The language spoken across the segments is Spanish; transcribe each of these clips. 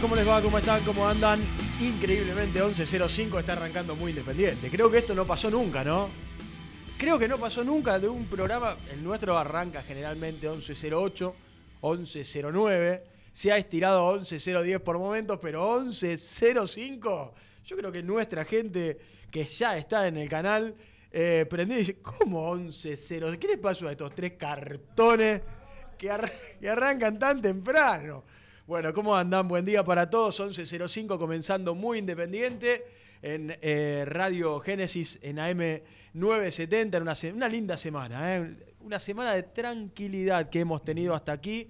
¿Cómo les va? ¿Cómo están? ¿Cómo andan? Increíblemente 11.05 está arrancando muy independiente. Creo que esto no pasó nunca, ¿no? Creo que no pasó nunca de un programa, el nuestro arranca generalmente 11.08, 11.09, se ha estirado a 11.010 por momentos, pero 11.05, yo creo que nuestra gente que ya está en el canal eh, y dice, ¿cómo 11.0? ¿Qué les pasó a estos tres cartones que arrancan tan temprano? Bueno, ¿cómo andan? Buen día para todos. 11.05 comenzando muy independiente en eh, Radio Génesis en AM 970. En una, una linda semana, ¿eh? una semana de tranquilidad que hemos tenido hasta aquí,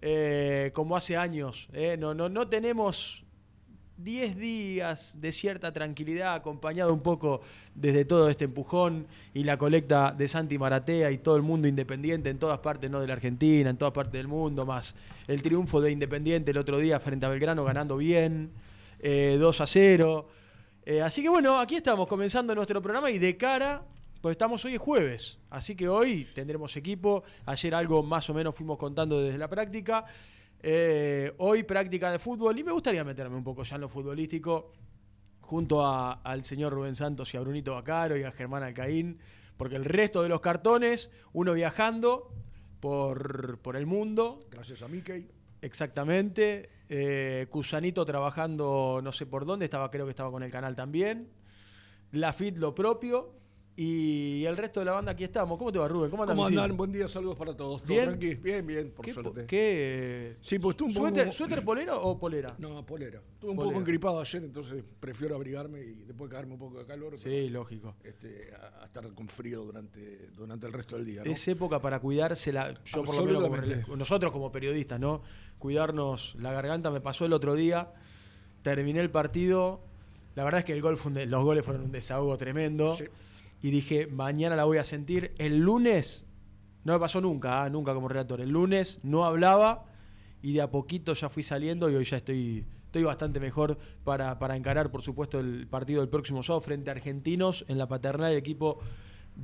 eh, como hace años. No, no, no tenemos 10 días de cierta tranquilidad, acompañado un poco desde todo este empujón y la colecta de Santi Maratea y todo el mundo independiente en todas partes, no de la Argentina, en todas partes del mundo, más el triunfo de Independiente el otro día frente a Belgrano ganando bien, eh, 2 a 0. Eh, así que bueno, aquí estamos comenzando nuestro programa y de cara, pues estamos hoy es jueves, así que hoy tendremos equipo, ayer algo más o menos fuimos contando desde la práctica. Eh, hoy práctica de fútbol y me gustaría meterme un poco ya en lo futbolístico junto a- al señor Rubén Santos y a Brunito Bacaro y a Germán Alcaín, porque el resto de los cartones, uno viajando por, por el mundo. Gracias a Mickey. Exactamente. Eh, Cusanito trabajando no sé por dónde, estaba, creo que estaba con el canal también. La FIT lo propio. Y el resto de la banda aquí estamos. ¿Cómo te va, Rubén? ¿Cómo? ¿Cómo andan? Buen día, saludos para todos. ¿Todo ¿Bien? tranqui? Bien, bien, por ¿Qué, po- suerte. qué, Sí, pues estuve un poco ¿Suéter, polera o polera? No, polera. Estuve un Polera. poco engripado ayer, entonces prefiero abrigarme y después caerme un poco de calor. Sí, pero, lógico. Este, a, a estar con frío durante, durante el resto del día. ¿no? Es época para cuidársela, yo por lo menos como, nosotros como periodistas, ¿no? Cuidarnos la garganta. Me pasó el otro día, terminé el partido, la verdad es que el gol fue un de- los goles fueron un desahogo tremendo. Sí. Y dije, mañana la voy a sentir. El lunes, no me pasó nunca, ah, nunca como redactor. El lunes no hablaba y de a poquito ya fui saliendo y hoy ya estoy, estoy bastante mejor para, para encarar, por supuesto, el partido del próximo sábado frente a Argentinos en la paternal, el equipo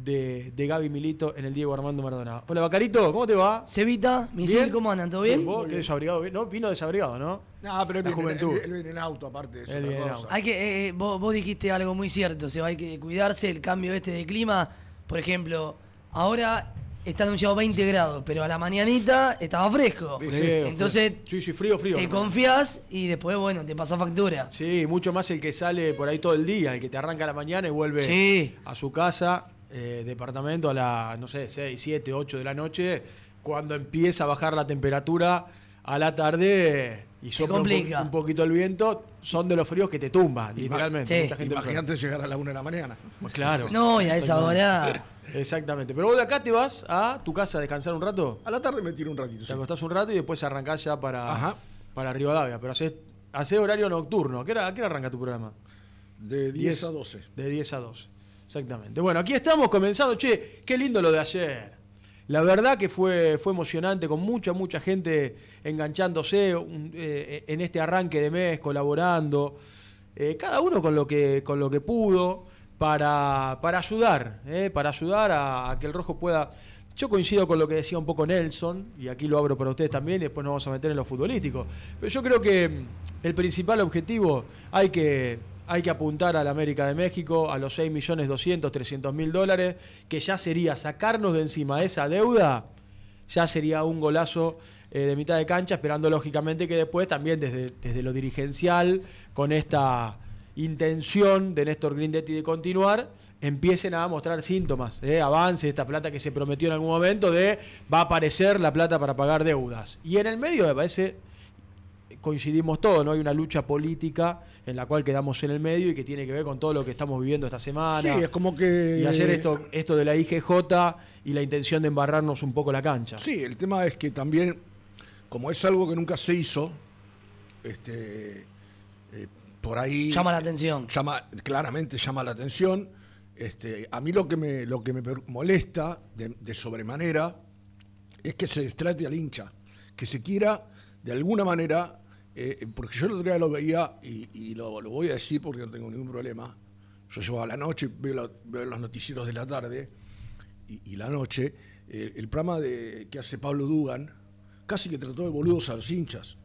de, de Gaby Milito en el Diego Armando Maradona. Hola, Bacarito, ¿cómo te va? Cevita, Misil, ¿Bien? ¿cómo andan? ¿Todo bien? ¿Vos qué desabrigado? ¿No? Vino desabrigado, ¿no? No, pero él viene, juventud. él- él viene en auto, aparte. Es Él otra viene en cosa. auto. Hay que, eh, eh, vos, vos dijiste algo muy cierto, se hay que cuidarse el cambio este de clima. Por ejemplo, ahora está anunciado 20 grados, pero a la mañanita estaba fresco. Frío, Entonces frío. Sí, sí, frío, frío. te ¿no? confías y después, bueno, te pasa factura. Sí, mucho más el que sale por ahí todo el día, el que te arranca a la mañana y vuelve Sí. a su casa. Eh, departamento a las, no sé, 6, 7, 8 de la noche, cuando empieza a bajar la temperatura a la tarde y sopla un, un poquito el viento, son de los fríos que te tumban, literalmente. Sí. Mucha gente Imagínate llegar a la una de la mañana. Pues claro. No, y a esa hora. Exactamente. Pero vos de acá te vas a tu casa a descansar un rato. A la tarde me tiro un ratito. Te sí. acostás un rato y después arrancás ya para, Ajá. para Rivadavia. Pero haces, haces horario nocturno. ¿A qué, hora, ¿A qué hora arranca tu programa? De 10 a 12. De 10 a 12. Exactamente. Bueno, aquí estamos comenzando. Che, qué lindo lo de ayer. La verdad que fue, fue emocionante, con mucha, mucha gente enganchándose eh, en este arranque de mes, colaborando. Eh, cada uno con lo que, con lo que pudo para, para ayudar, eh, para ayudar a, a que el rojo pueda. Yo coincido con lo que decía un poco Nelson, y aquí lo abro para ustedes también, y después nos vamos a meter en lo futbolístico. Pero yo creo que el principal objetivo hay que, hay que apuntar a la América de México, a los 6 millones 200, 300 mil dólares, que ya sería sacarnos de encima esa deuda, ya sería un golazo eh, de mitad de cancha, esperando lógicamente que después también desde, desde lo dirigencial, con esta intención de Néstor Grindetti de continuar, empiecen a mostrar síntomas, eh, avance esta plata que se prometió en algún momento de va a aparecer la plata para pagar deudas. Y en el medio me parece coincidimos todos, ¿no? Hay una lucha política en la cual quedamos en el medio y que tiene que ver con todo lo que estamos viviendo esta semana. Sí, es como que. Y ayer esto, esto de la IGJ y la intención de embarrarnos un poco la cancha. Sí, el tema es que también, como es algo que nunca se hizo, este, eh, por ahí. Llama la atención. Llama, claramente llama la atención. Este, a mí lo que me, lo que me molesta de, de sobremanera es que se destrate al hincha, que se quiera de alguna manera, eh, porque yo el otro día lo veía y, y lo, lo voy a decir porque no tengo ningún problema. Yo llego a la noche, veo, la- veo los noticieros de la tarde y, y la noche, eh, el programa de, que hace Pablo Dugan casi que trató de boludos a los hinchas.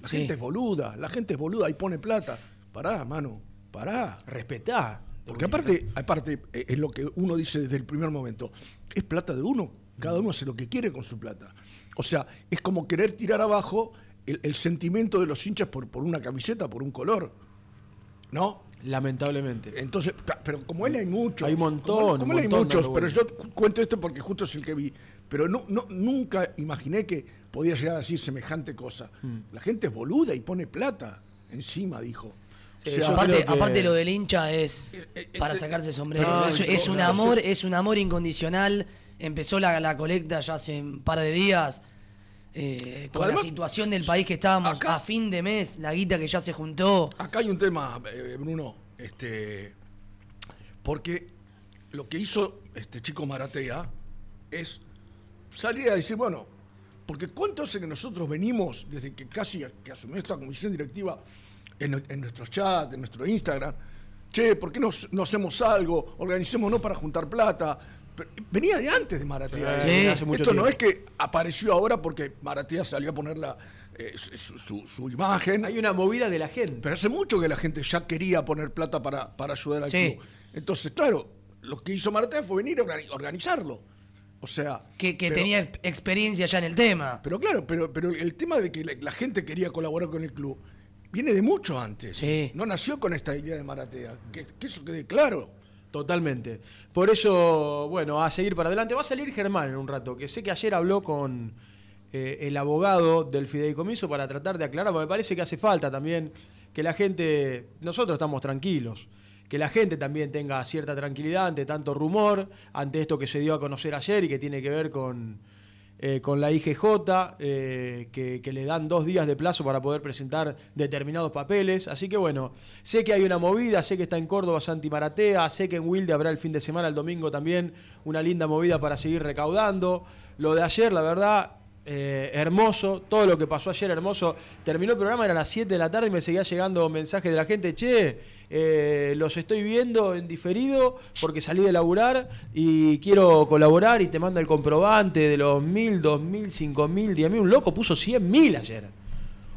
La Sí. gente es boluda, la gente es boluda y pone plata. Pará, mano, pará. Respetá. Porque aparte, aparte eh, es lo que uno dice desde el primer momento, es plata de uno, cada uno hace lo que quiere con su plata. O sea, es como querer tirar abajo el, el sentimiento de los hinchas por, por una camiseta, por un color. ¿No? Lamentablemente. Entonces, pero como él hay muchos. Hay un montón, Como, un él hay muchos, pero yo cu- cuento esto porque justo es el que vi. Pero no, no, nunca imaginé que podía llegar a decir semejante cosa. Mm. La gente es boluda y pone plata encima, dijo. Sí, O sea, yo aparte, que- aparte lo del hincha es eh, para eh, sacarse el sombrero. no, es, no, es un no, amor, es un amor incondicional. Empezó la, la colecta ya hace un par de días. Eh, con Además, la situación del país que estábamos acá- a fin de mes, la guita que ya se juntó. Acá hay un tema, eh, Bruno, este, porque lo que hizo este chico Maratea es salir a decir, bueno, porque cuánto hace que nosotros venimos, desde que casi que asumió esta comisión directiva, en, en nuestro chat, en nuestro Instagram, che, ¿por qué no, no hacemos algo? Organicémonos para juntar plata. Pero venía de antes de Maratea. Sí, ¿eh? hace mucho Esto no es que apareció ahora porque Maratea salió a poner la, eh, su, su- su imagen. Hay una movida de la gente. Pero hace mucho que la gente ya quería poner plata para, para ayudar al Sí. club. Entonces, claro, lo que hizo Maratea fue venir a organi- organizarlo. O sea. Que, que pero- tenía ex- experiencia ya en el tema. Pero claro, pero, pero el tema de que la, la gente quería colaborar con el club viene de mucho antes. Sí. No nació con esta idea de Maratea. Que, que eso quede claro. Totalmente. Por eso, bueno, a seguir para adelante. Va a salir Germán en un rato, que sé que ayer habló con eh, el abogado del fideicomiso para tratar de aclarar, porque me parece que hace falta también que la gente, nosotros estamos tranquilos, que la gente también tenga cierta tranquilidad ante tanto rumor, ante esto que se dio a conocer ayer y que tiene que ver con, eh, con la IGJ, eh, que, le dan dos días de plazo para poder presentar determinados papeles. Así que bueno, sé que hay una movida, sé que está en Córdoba Santi Maratea, sé que en Wilde habrá el fin de semana, el domingo también, una linda movida para seguir recaudando. Lo de ayer, la verdad, eh, hermoso, todo lo que pasó ayer hermoso. Terminó el programa, era las 7 de la tarde y me seguía llegando mensajes de la gente, che, eh, los estoy viendo en diferido porque salí de laburar y quiero colaborar y te manda el comprobante de los mil, dos mil, cinco mil, diez. Un loco puso cien mil ayer.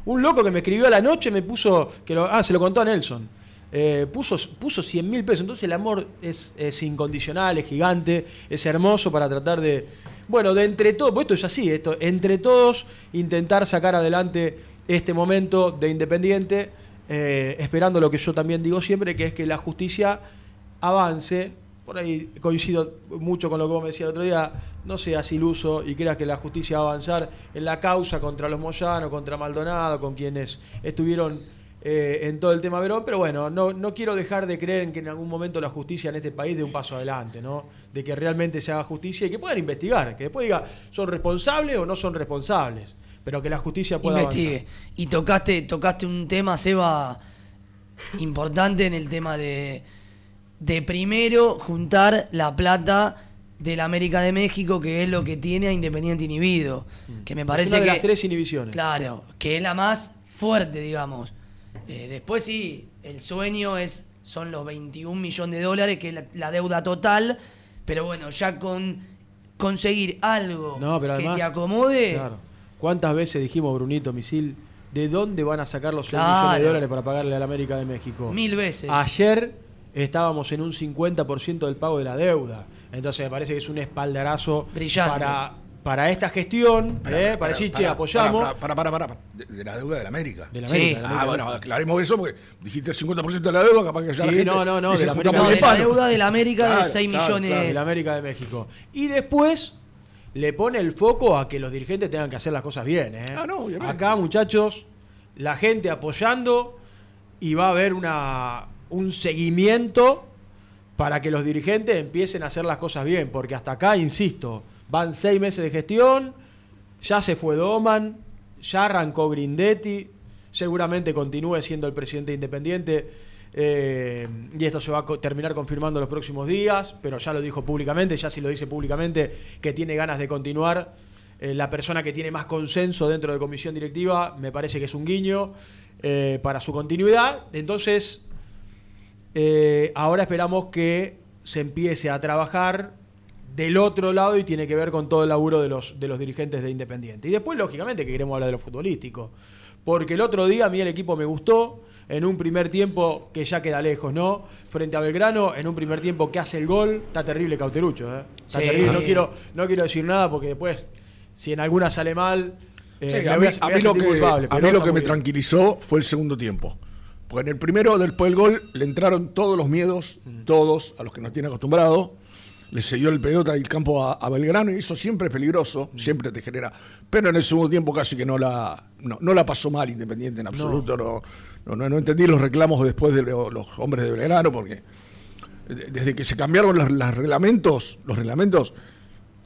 Un loco que me escribió a la noche me puso, que lo, ah, se lo contó a Nelson. Eh, puso, puso 100 mil pesos. Entonces el amor es, es incondicional, es gigante, es hermoso para tratar de, bueno, de entre todos, pues esto es así, esto, entre todos intentar sacar adelante este momento de Independiente, eh, esperando lo que yo también digo siempre, que es que la justicia avance por ahí coincido mucho con lo que vos me decías el otro día, no seas iluso y creas que la justicia va a avanzar en la causa contra los Moyanos, contra Maldonado, con quienes estuvieron eh, en todo el tema Verón, pero bueno, no, no quiero dejar de creer en que en algún momento la justicia en este país dé un paso adelante, ¿no? De que realmente se haga justicia y que puedan investigar, que después diga, ¿son responsables o no son responsables? Pero que la justicia pueda Investigue. avanzar. Y tocaste, tocaste un tema, Seba, importante en el tema de, de primero juntar la plata de la América de México, que es lo que tiene a Independiente inhibido. Que me parece Mm. Una de que. las tres inhibiciones. Claro, que es la más fuerte, digamos. Eh, después sí, el sueño es son los 21 millones de dólares, que es la, la deuda total. Pero bueno, ya con conseguir algo No, pero que te acomode. Claro. ¿Cuántas veces dijimos, Brunito Misil, de dónde van a sacar los 6 Claro. millones de dólares para pagarle a la América de México? Mil veces. Ayer estábamos en un 50% del pago de la deuda. Entonces me parece que es un espaldarazo Brillante. para, para esta gestión, ¿eh? para, decir, che, apoyamos. Para, para, para, para. De, de la deuda de la América. De la Sí. América, de la Ah, América. bueno, aclaremos eso porque dijiste el 50% de la deuda, capaz que ya Sí, la gente no, no, no, de la "Puta, América No, de la palo". deuda de la América de Claro, 6 claro, millones. de la América de México. Y después le pone el foco a que los dirigentes tengan que hacer las cosas bien. ¿eh? Ah, no, obviamente. Acá, muchachos, la gente apoyando y va a haber una, un seguimiento para que los dirigentes empiecen a hacer las cosas bien. Porque hasta acá, insisto, van seis meses de gestión, ya se fue Doman, ya arrancó Grindetti, seguramente continúe siendo el presidente independiente. eh, y esto se va a terminar confirmando los próximos días, pero ya lo dijo públicamente, ya si lo dice públicamente, que tiene ganas de continuar. Eh, la persona que tiene más consenso dentro de comisión directiva, me parece que es un guiño eh, para su continuidad. Entonces, ahora esperamos que se empiece a trabajar del otro lado y tiene que ver con todo el laburo de los, de los dirigentes de Independiente. Y después, lógicamente, que queremos hablar de lo futbolístico. Porque el otro día a mí el equipo me gustó, en un primer tiempo que ya queda lejos, ¿no? Frente a Belgrano, en un primer tiempo que hace el gol, está terrible Cauterucho, ¿eh? Está Sí. terrible, no quiero, no quiero decir nada porque después, si en alguna sale mal, eh, Sí, a mí, a lo que, culpable, a mí lo que me bien. tranquilizó fue el segundo tiempo. Porque en el primero, después del gol, le entraron todos los miedos, Mm. todos, a los que nos tiene acostumbrado. Le cedió el pelota y el campo a, a Belgrano y eso siempre es peligroso, Mm. siempre te genera. Pero en el segundo tiempo casi que no la, no, no la pasó mal Independiente en absoluto. No, no, no, no entendí los reclamos después de lo- los hombres de Belgrano porque de- desde que se cambiaron los, los reglamentos, los reglamentos,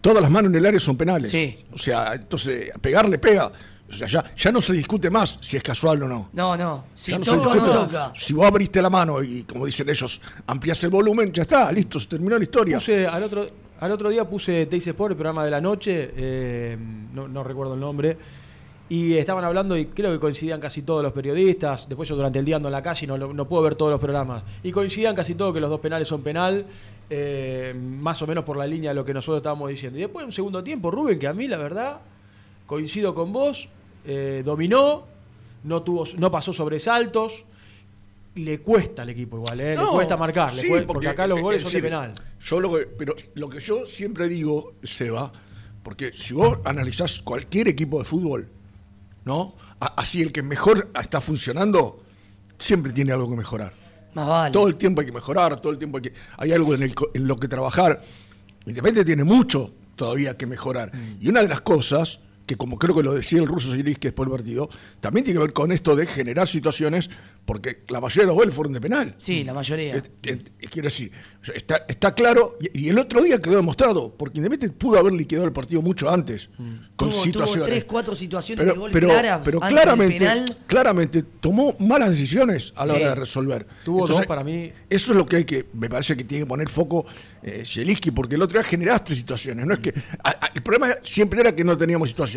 todas las manos en el área son penales. Sí. O sea, entonces pegarle pega. O sea, ya, ya no se discute más si es casual o no. No, no. Si Ya no se toca o no toca. Si vos abriste la mano y, como dicen ellos, ampliás el volumen, ya está, listo, se terminó la historia. Puse al otro, al otro día puse Teis Sport, el programa de la noche, eh, no, no recuerdo el nombre, y estaban hablando y creo que coincidían casi todos los periodistas, después yo durante el día ando en la calle y no, no puedo ver todos los programas, y coincidían casi todos que los dos penales son penal, eh, más o menos por la línea de lo que nosotros estábamos diciendo. Y después un segundo tiempo, Rubén, que a mí la verdad, coincido con vos, eh, dominó, no, tuvo, no pasó sobresaltos, le cuesta al equipo igual, eh, le cuesta marcar, le cuesta- porque, acá los es goles son de penal. Yo lo que, pero lo que yo siempre digo, Seba, porque si vos analizás cualquier equipo de fútbol, ¿no? A- así el que mejor está funcionando, siempre tiene algo que mejorar. Más vale. Todo el tiempo hay que mejorar, todo el tiempo hay que. Hay algo en, el co- en lo que trabajar. Independiente tiene mucho todavía que mejorar. Mm. Y una de las cosas, que como creo que lo decía el ruso Zielinski después del partido, también tiene que ver con esto de generar situaciones, porque la mayoría de los goles fueron de penal. Sí, la mayoría. Quiero decir, está, está claro, y, y el otro día quedó demostrado, porque Independiente pudo haber liquidado el partido mucho antes, con Mm. Tuvo, tuvo situaciones. tres, cuatro situaciones pero, de gol pero, claras pero antes del claramente, penal. claramente tomó malas decisiones a la Sí. hora de resolver. Tuvo dos para mí. Eso es lo que hay que, me parece que tiene que poner foco eh, Zielinski, porque el otro día generaste situaciones. No es que a- a- el problema siempre era que no teníamos situaciones.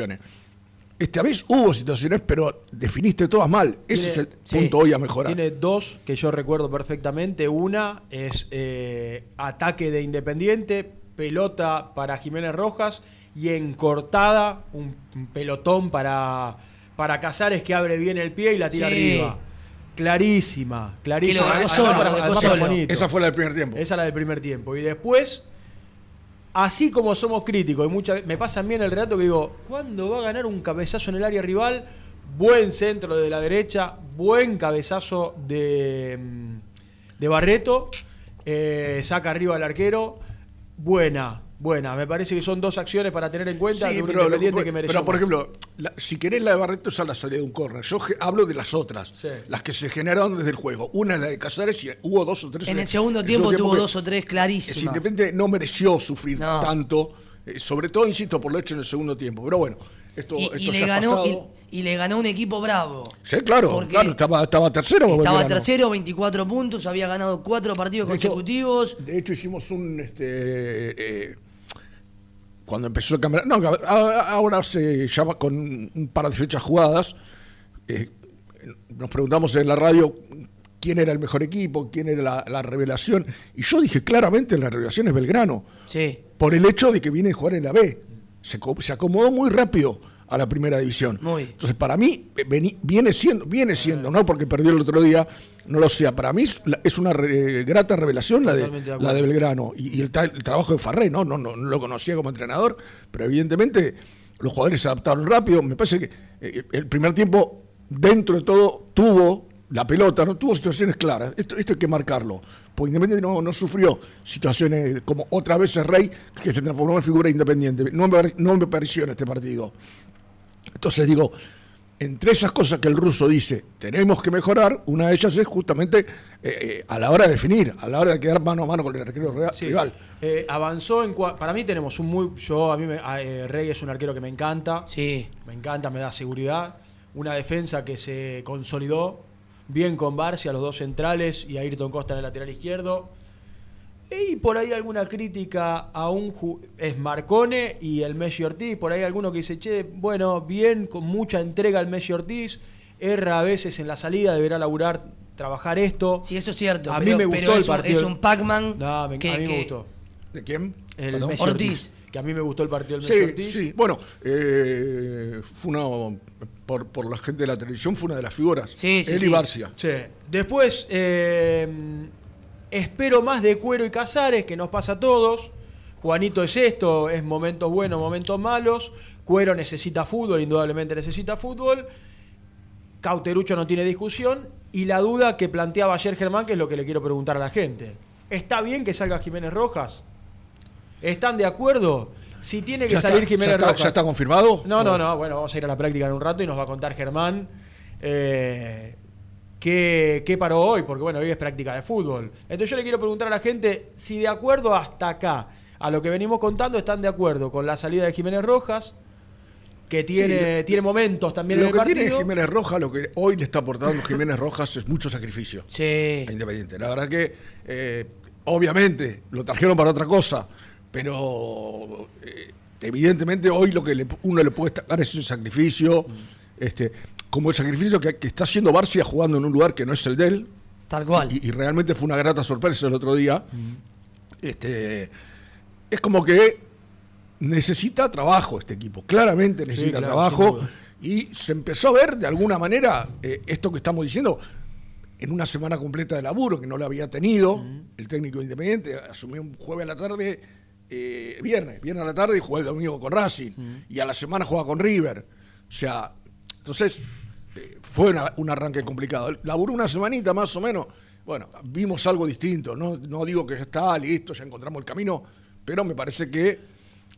Esta vez hubo situaciones, pero definiste todas mal. Ese Tiene- es el sí, punto hoy a mejorar. Tiene dos que yo recuerdo perfectamente. Una es eh, ataque de Independiente, pelota para Jiménez Rojas y en cortada un, un pelotón para, para Casares que abre bien el pie y la tira Sí. arriba. Clarísima, clarísima. Lo Además, solo, para- para. Esa fue la del primer tiempo. Esa la del primer tiempo. Y después, así como somos críticos, y muchas me pasa a mí en el relato que digo, ¿cuándo va a ganar un cabezazo en el área rival? Buen centro de la derecha, buen cabezazo de, mm, de Barreto. eh, saca arriba al arquero. Buena, buena. Me parece que son dos acciones para tener en cuenta Sí, de un pero, lo- independiente que mereció. pero, por más. ejemplo, la- si querés la de Barreto es a la salida de un córner. Yo hablo de las otras, Sí. las que se generaron desde el juego. Una es la de Casares y hubo dos o tres. En el segundo tiempo tuvo dos o tres Es clarísimas. Independiente no mereció sufrir No. tanto, eh, sobre todo, insisto, por lo hecho en el segundo tiempo. Pero bueno, esto, Y, esto y ya le es ganó, pasado. y, y le ganó un equipo bravo. Sí, claro, Porque claro, estaba, estaba tercero. Estaba tercero, 24 puntos, había ganado cuatro partidos De hecho- consecutivos. De hecho, hicimos un. Este, eh, cuando empezó el campeonato. No, a- a- ahora se llama con un par de fechas jugadas. eh, nos preguntamos en la radio quién era el mejor equipo, quién era la, la revelación. Y yo dije claramente: la revelación es Belgrano. Sí. Por el hecho de que viene a jugar en la B. Se, se acomodó muy rápido a la primera división. Muy. Entonces, para mí, veni- viene siendo, viene siendo, no porque perdió el otro día, no lo sea. Para mí es, una re- grata revelación la de, Totalmente de la de acuerdo. Belgrano. Y, y el, trabajo de Farré, ¿no? No, no, no lo conocía como entrenador, pero evidentemente los jugadores se adaptaron rápido. Me parece que eh, el primer tiempo, dentro de todo, tuvo la pelota, no tuvo situaciones claras. Esto, esto hay que marcarlo. Porque Independiente no, no sufrió situaciones como otra vez el Rey, que se transformó en figura independiente. No me, no me pareció en este partido. Entonces digo, entre esas cosas que el ruso dice, tenemos que mejorar, una de ellas es justamente eh, eh, a la hora de definir, a la hora de quedar mano a mano con el arquero Sí. rival. Eh, avanzó en para mí tenemos un muy yo a mí me- a- eh, Rey es un arquero que me encanta Sí. me encanta me da seguridad una defensa que se consolidó bien con Barcia los dos centrales y Ayrton Costa en el lateral izquierdo y por ahí alguna crítica a un ju- es Marcone y el Messi Ortiz por ahí alguno que dice che bueno bien con mucha entrega el Messi Ortiz erra a veces en la salida deberá laburar trabajar esto Sí, eso es cierto. a pero, mí me pero gustó el es un- partido Es un Pac-Man. no, me- que, a mí que- me gustó ¿De quién? el Perdón. Messi Ortiz. Ortiz. Que a mí me gustó el partido del Messi Sí, Ortiz. sí. Bueno, eh, fue una, por, por la gente de la televisión, fue una de las figuras. Sí, sí, Él y sí. Barcia. Sí. Después, eh, espero más de Cuero y Casares, que nos pasa a todos. Juanito es esto, es momentos buenos, momentos malos. Cuero necesita fútbol, indudablemente necesita fútbol. Cauterucho no tiene discusión. Y la duda que planteaba ayer Germán, que es lo que le quiero preguntar a la gente. ¿Está bien que salga Jiménez Rojas? ¿Están de acuerdo? Si tiene que ¿Ya salir está, Jiménez ya está- Rojas. ya está confirmado? No, no, no. Bueno, vamos a ir a la práctica en un rato y nos va a contar Germán eh, qué, qué paró hoy, porque bueno, hoy es práctica de fútbol. Entonces yo le quiero preguntar a la gente si de acuerdo hasta acá a lo que venimos contando están de acuerdo con la salida de Jiménez Rojas, que tiene, Sí, tiene momentos también en Lo el que partido. tiene Jiménez Rojas, lo que hoy le está aportando Jiménez Rojas es mucho sacrificio. Sí. a Independiente. La verdad que, eh, obviamente, lo trajeron para otra cosa, pero eh, evidentemente hoy lo que le- uno le puede destacar es el sacrificio, este, como el sacrificio que, que está haciendo Barcia jugando en un lugar que no es el de él, Tal cual. y, y realmente fue una grata sorpresa el otro día. Este, es como que necesita trabajo este equipo, claramente necesita claro, trabajo. Y se empezó a ver de alguna manera eh, esto que estamos diciendo en una semana completa de laburo que no lo había tenido. El técnico independiente asumió un jueves a la tarde, eh, viernes, viernes a la tarde y jugó el domingo con Racing. Y a la semana juega con River. O sea, entonces eh, fue una- un arranque complicado. Laburó una semanita más o menos. Bueno, vimos algo distinto. No, no digo que ya está, listo, ya encontramos el camino, pero me parece que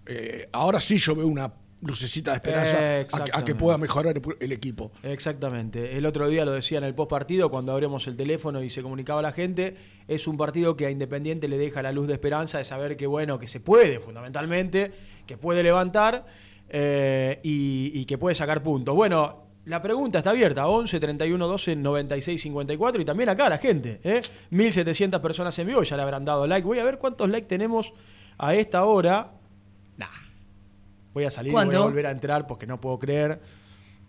eh, ahora sí yo veo una lucecita de esperanza a que- a, que Exactamente. pueda mejorar el, el equipo. Exactamente. El otro día lo decía en el post partido, cuando abrimos el teléfono y se comunicaba a la gente, es un partido que a Independiente le deja la luz de esperanza de saber que, bueno, que se puede, fundamentalmente, que puede levantar eh, y, y que puede sacar puntos. Bueno, la pregunta está abierta, 11 31 12 96 54 y también acá la gente, ¿eh? 1700 personas en vivo, ya le habrán dado like. Voy a ver cuántos likes tenemos a esta hora. Nah. Voy a salir, voy a volver a entrar porque no puedo creer.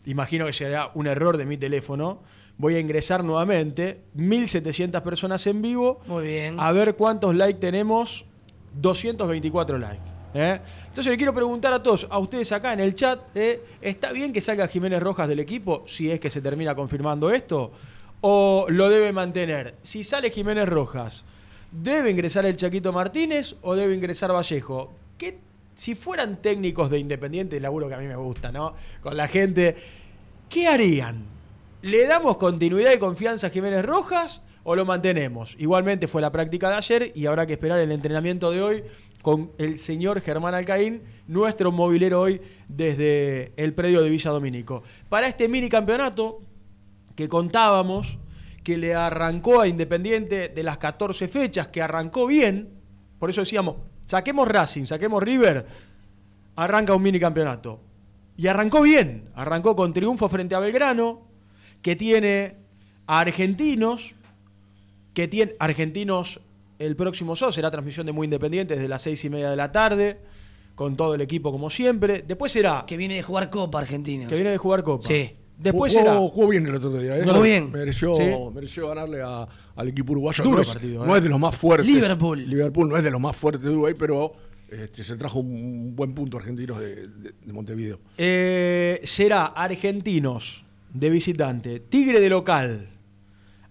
Imagino que será un error de mi teléfono. Voy a ingresar nuevamente. 1700 personas en vivo. Muy bien. A ver cuántos likes tenemos. 224 likes. ¿Eh? Entonces le quiero preguntar a todos, a ustedes acá en el chat, ¿eh? ¿está bien que salga Jiménez Rojas del equipo si es que se termina confirmando esto? ¿O lo debe mantener? Si sale Jiménez Rojas, ¿debe ingresar el Chaquito Martínez o debe ingresar Vallejo? ¿Qué, si fueran técnicos de Independiente, laburo que a mí me gusta, ¿no? Con la gente, ¿qué harían? ¿Le damos continuidad y confianza a Jiménez Rojas o lo mantenemos. Igualmente fue la práctica de ayer y habrá que esperar el entrenamiento de hoy con el señor Germán Alcaín, nuestro movilero hoy desde el predio de Villa Domínico. Para este mini campeonato que contábamos, que le arrancó a Independiente de las 14 fechas, que arrancó bien, por eso decíamos, saquemos Racing, saquemos River, arranca un mini campeonato. Y arrancó bien, arrancó con triunfo frente a Belgrano, que tiene a argentinos, que tiene argentinos el próximo sábado, será transmisión de Muy Independiente desde las seis y media de la tarde, con todo el equipo como siempre. Después será... Que viene de jugar Copa Argentina. Que viene de jugar Copa. Sí. Después jugó, será... jugó bien el otro día. ¿eh? Jugó bien. Mereció, Sí. mereció ganarle a- al equipo uruguayo. Duro no, es, partido, no ¿eh? es de los más fuertes. Liverpool. Liverpool no es de los más fuertes de Uruguay, pero este, se trajo un buen punto argentinos de, de- de Montevideo. Eh, será Argentinos de visitante, Tigre de local,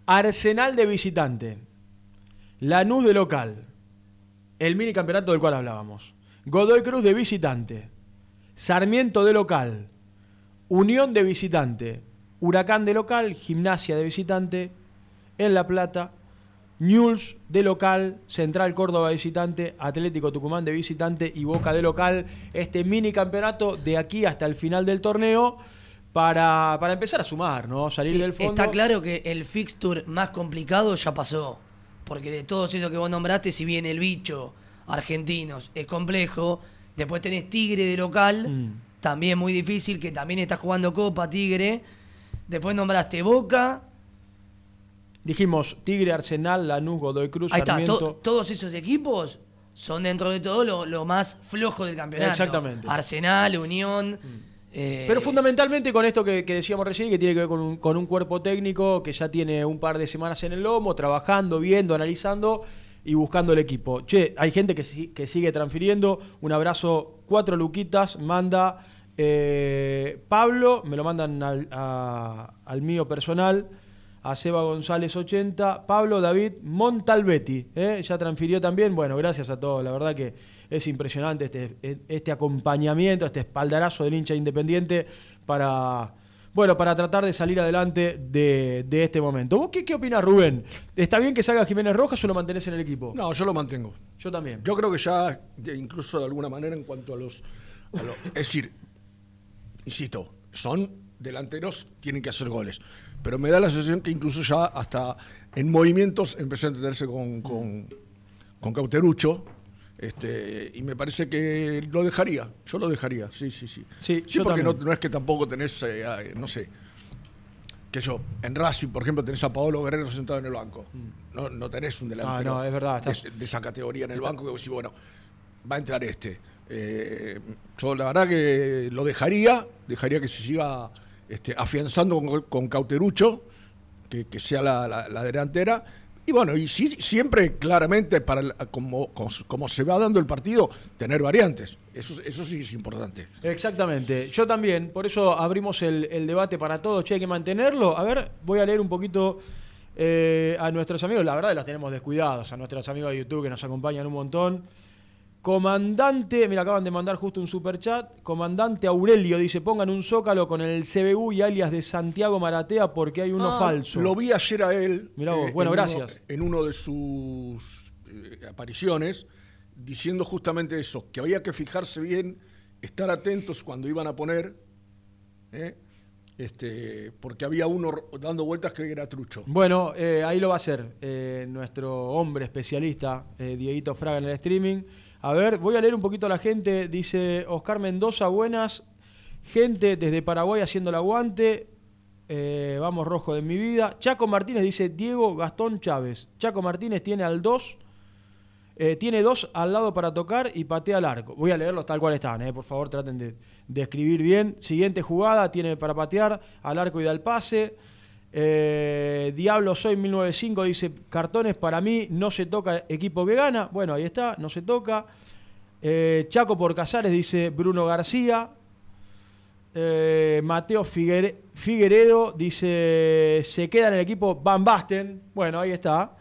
Arsenal de visitante, Lanús de local, el mini campeonato del cual hablábamos, Godoy Cruz de visitante, Sarmiento de local, Unión de visitante, Huracán de local, Gimnasia de visitante, en La Plata, Newell's de local, Central Córdoba de visitante, Atlético Tucumán de visitante y Boca de local. Este mini campeonato de aquí hasta el final del torneo para, para empezar a sumar, ¿no? Salir Sí, del fondo. Está claro que el fixture más complicado ya pasó. Porque de todos esos que vos nombraste, si bien el bicho, argentinos, es complejo, después tenés Tigre de local, Mm. también muy difícil, que también está jugando Copa Tigre. Después nombraste Boca. Dijimos Tigre, Arsenal, Lanús, Godoy Cruz, Ahí está, Sarmiento. to- todos esos equipos son dentro de todo lo, lo más flojo del campeonato. Exactamente. Arsenal, Unión. Eh, Pero fundamentalmente con esto que, decíamos recién, que tiene que ver con un, cuerpo técnico que ya tiene un par de semanas en el lomo, trabajando, viendo, analizando y buscando el equipo. Che, hay gente que, si- que sigue transfiriendo. Un abrazo, cuatro luquitas, manda eh, Pablo, me lo mandan al mío personal, a Seba González 80, Pablo David Montalbetti, ¿eh? ya transfirió también. Bueno, gracias a todos, la verdad que es impresionante este, este acompañamiento, este espaldarazo del hincha independiente para, bueno, para tratar de salir adelante de, de este momento. ¿Vos qué, qué opinás, Rubén? ¿Está bien que salga Jiménez Rojas o lo mantenés en el equipo? No, yo lo mantengo. Yo también. Yo creo que ya, incluso de alguna manera, en cuanto a los. a es decir, insisto, son delanteros, tienen que hacer goles. Pero me da la sensación que incluso ya hasta en movimientos empezó a entenderse con, con, con Cauterucho. Este, y me parece que lo dejaría. Yo lo dejaría, sí, sí, sí. Sí, porque no, es que tampoco tenés, eh, no sé, que yo, en Racing, por ejemplo, tenés a Paolo Guerrero sentado en el banco. No, no tenés un delantero Mm. no, es verdad, de, esa categoría en el banco que vos decís, bueno, va a entrar este. Eh, yo la verdad que lo dejaría, dejaría que se siga este, afianzando con, con Cauterucho, que, que sea la, la- la delantera. Y bueno, y sí, siempre claramente, para el- como, como, se va dando el partido, tener variantes. Eso, eso sí es importante. Exactamente, yo también, por eso abrimos el, el debate para todos, che, hay que mantenerlo. A ver, voy a leer un poquito eh, a nuestros amigos, la verdad los tenemos descuidados, a nuestros amigos de YouTube que nos acompañan un montón. Comandante, mira, acaban de mandar justo un super chat. Comandante Aurelio dice: pongan un zócalo con el CBU y alias de Santiago Maratea porque hay uno Ah, falso. Lo vi ayer a él. eh, Mirá vos, bueno, en uno- gracias. en uno de sus eh, apariciones, diciendo justamente eso, que había que fijarse bien, estar atentos cuando iban a poner, ¿eh? este, porque había uno dando vueltas que era trucho. Bueno, eh, ahí lo va a hacer eh, nuestro hombre especialista, eh, Dieguito Fraga, en el streaming. A ver, voy a leer un poquito a la gente. Dice Oscar Mendoza, buenas. Gente desde Paraguay haciendo el aguante. Eh, vamos, rojo de mi vida. Chaco Martínez dice Diego Gastón Chávez. Chaco Martínez tiene al 2. tiene dos al lado para tocar y patea al arco. Voy a leerlos tal cual están, eh, por favor, traten de, de escribir bien. Siguiente jugada, tiene para patear al arco y da el pase. Eh, Diablo Soy 1905 dice, cartones para mí no se toca equipo que gana. Bueno, ahí está, no se toca. Eh, Chaco por Casares dice Bruno García. Eh, Mateo Figuere- Figueredo dice, se queda en el equipo Van Basten. Bueno, ahí está.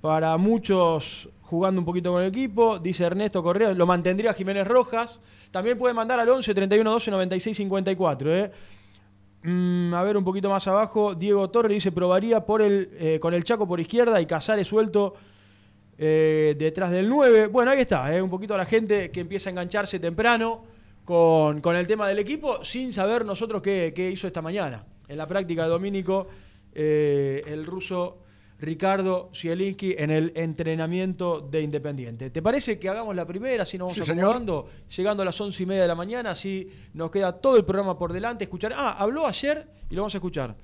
Para muchos jugando un poquito con el equipo. Dice Ernesto Correa, lo mantendría Jiménez Rojas. También puede mandar al 11 31 12 96 54. ¿eh? Mm, a ver, un poquito más abajo, Diego Torre dice, probaría por el, eh, con el Chaco por izquierda y Casares suelto eh, detrás del 9. Bueno, ahí está, eh, un poquito la gente que empieza a engancharse temprano con, con el tema del equipo, sin saber nosotros qué, qué hizo esta mañana. En la práctica de Domínico, el ruso Ricardo Zielinski en el entrenamiento de Independiente. ¿Te parece que hagamos la primera, si nos vamos Sí, señor. acomodando? Llegando a las once y media de la mañana, así nos queda todo el programa por delante. Escuchar. Ah, habló ayer y lo vamos a escuchar.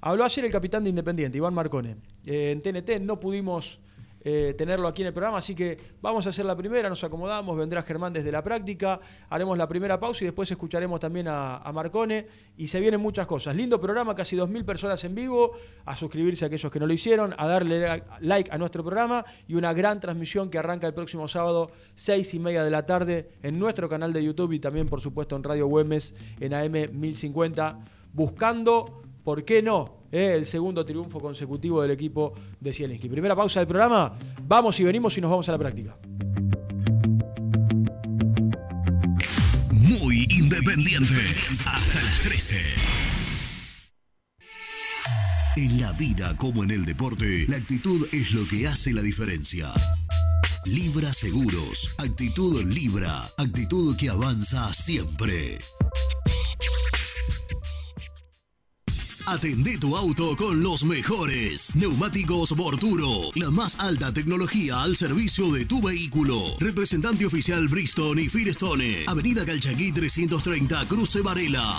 Habló ayer el capitán de Independiente, Iván Marcone. Eh, en TNT no pudimos eh, tenerlo aquí en el programa, así que vamos a hacer la primera, nos acomodamos, vendrá Germán desde la práctica, haremos la primera pausa y después escucharemos también a, Marcone y se vienen muchas cosas. Lindo programa, casi 2.000 personas en vivo, a suscribirse a aquellos que no lo hicieron, a darle like a nuestro programa y una gran transmisión que arranca el próximo sábado, 6 y media de la tarde, en nuestro canal de YouTube y también, por supuesto, en Radio Güemes, en AM 1050, buscando, ¿por qué no? Eh, el segundo triunfo consecutivo del equipo de Zielinski. Primera pausa del programa, vamos y venimos y nos vamos a la práctica. Muy independiente. Hasta las 13. En la vida como en el deporte, la actitud es lo que hace la diferencia. Libra Seguros. Actitud Libra. Actitud que avanza siempre. Atendé tu auto con los mejores. Neumáticos Borturo. La más alta tecnología al servicio de tu vehículo. Representante oficial Bristol y Firestone. Avenida Calchaquí 330, Cruce Varela.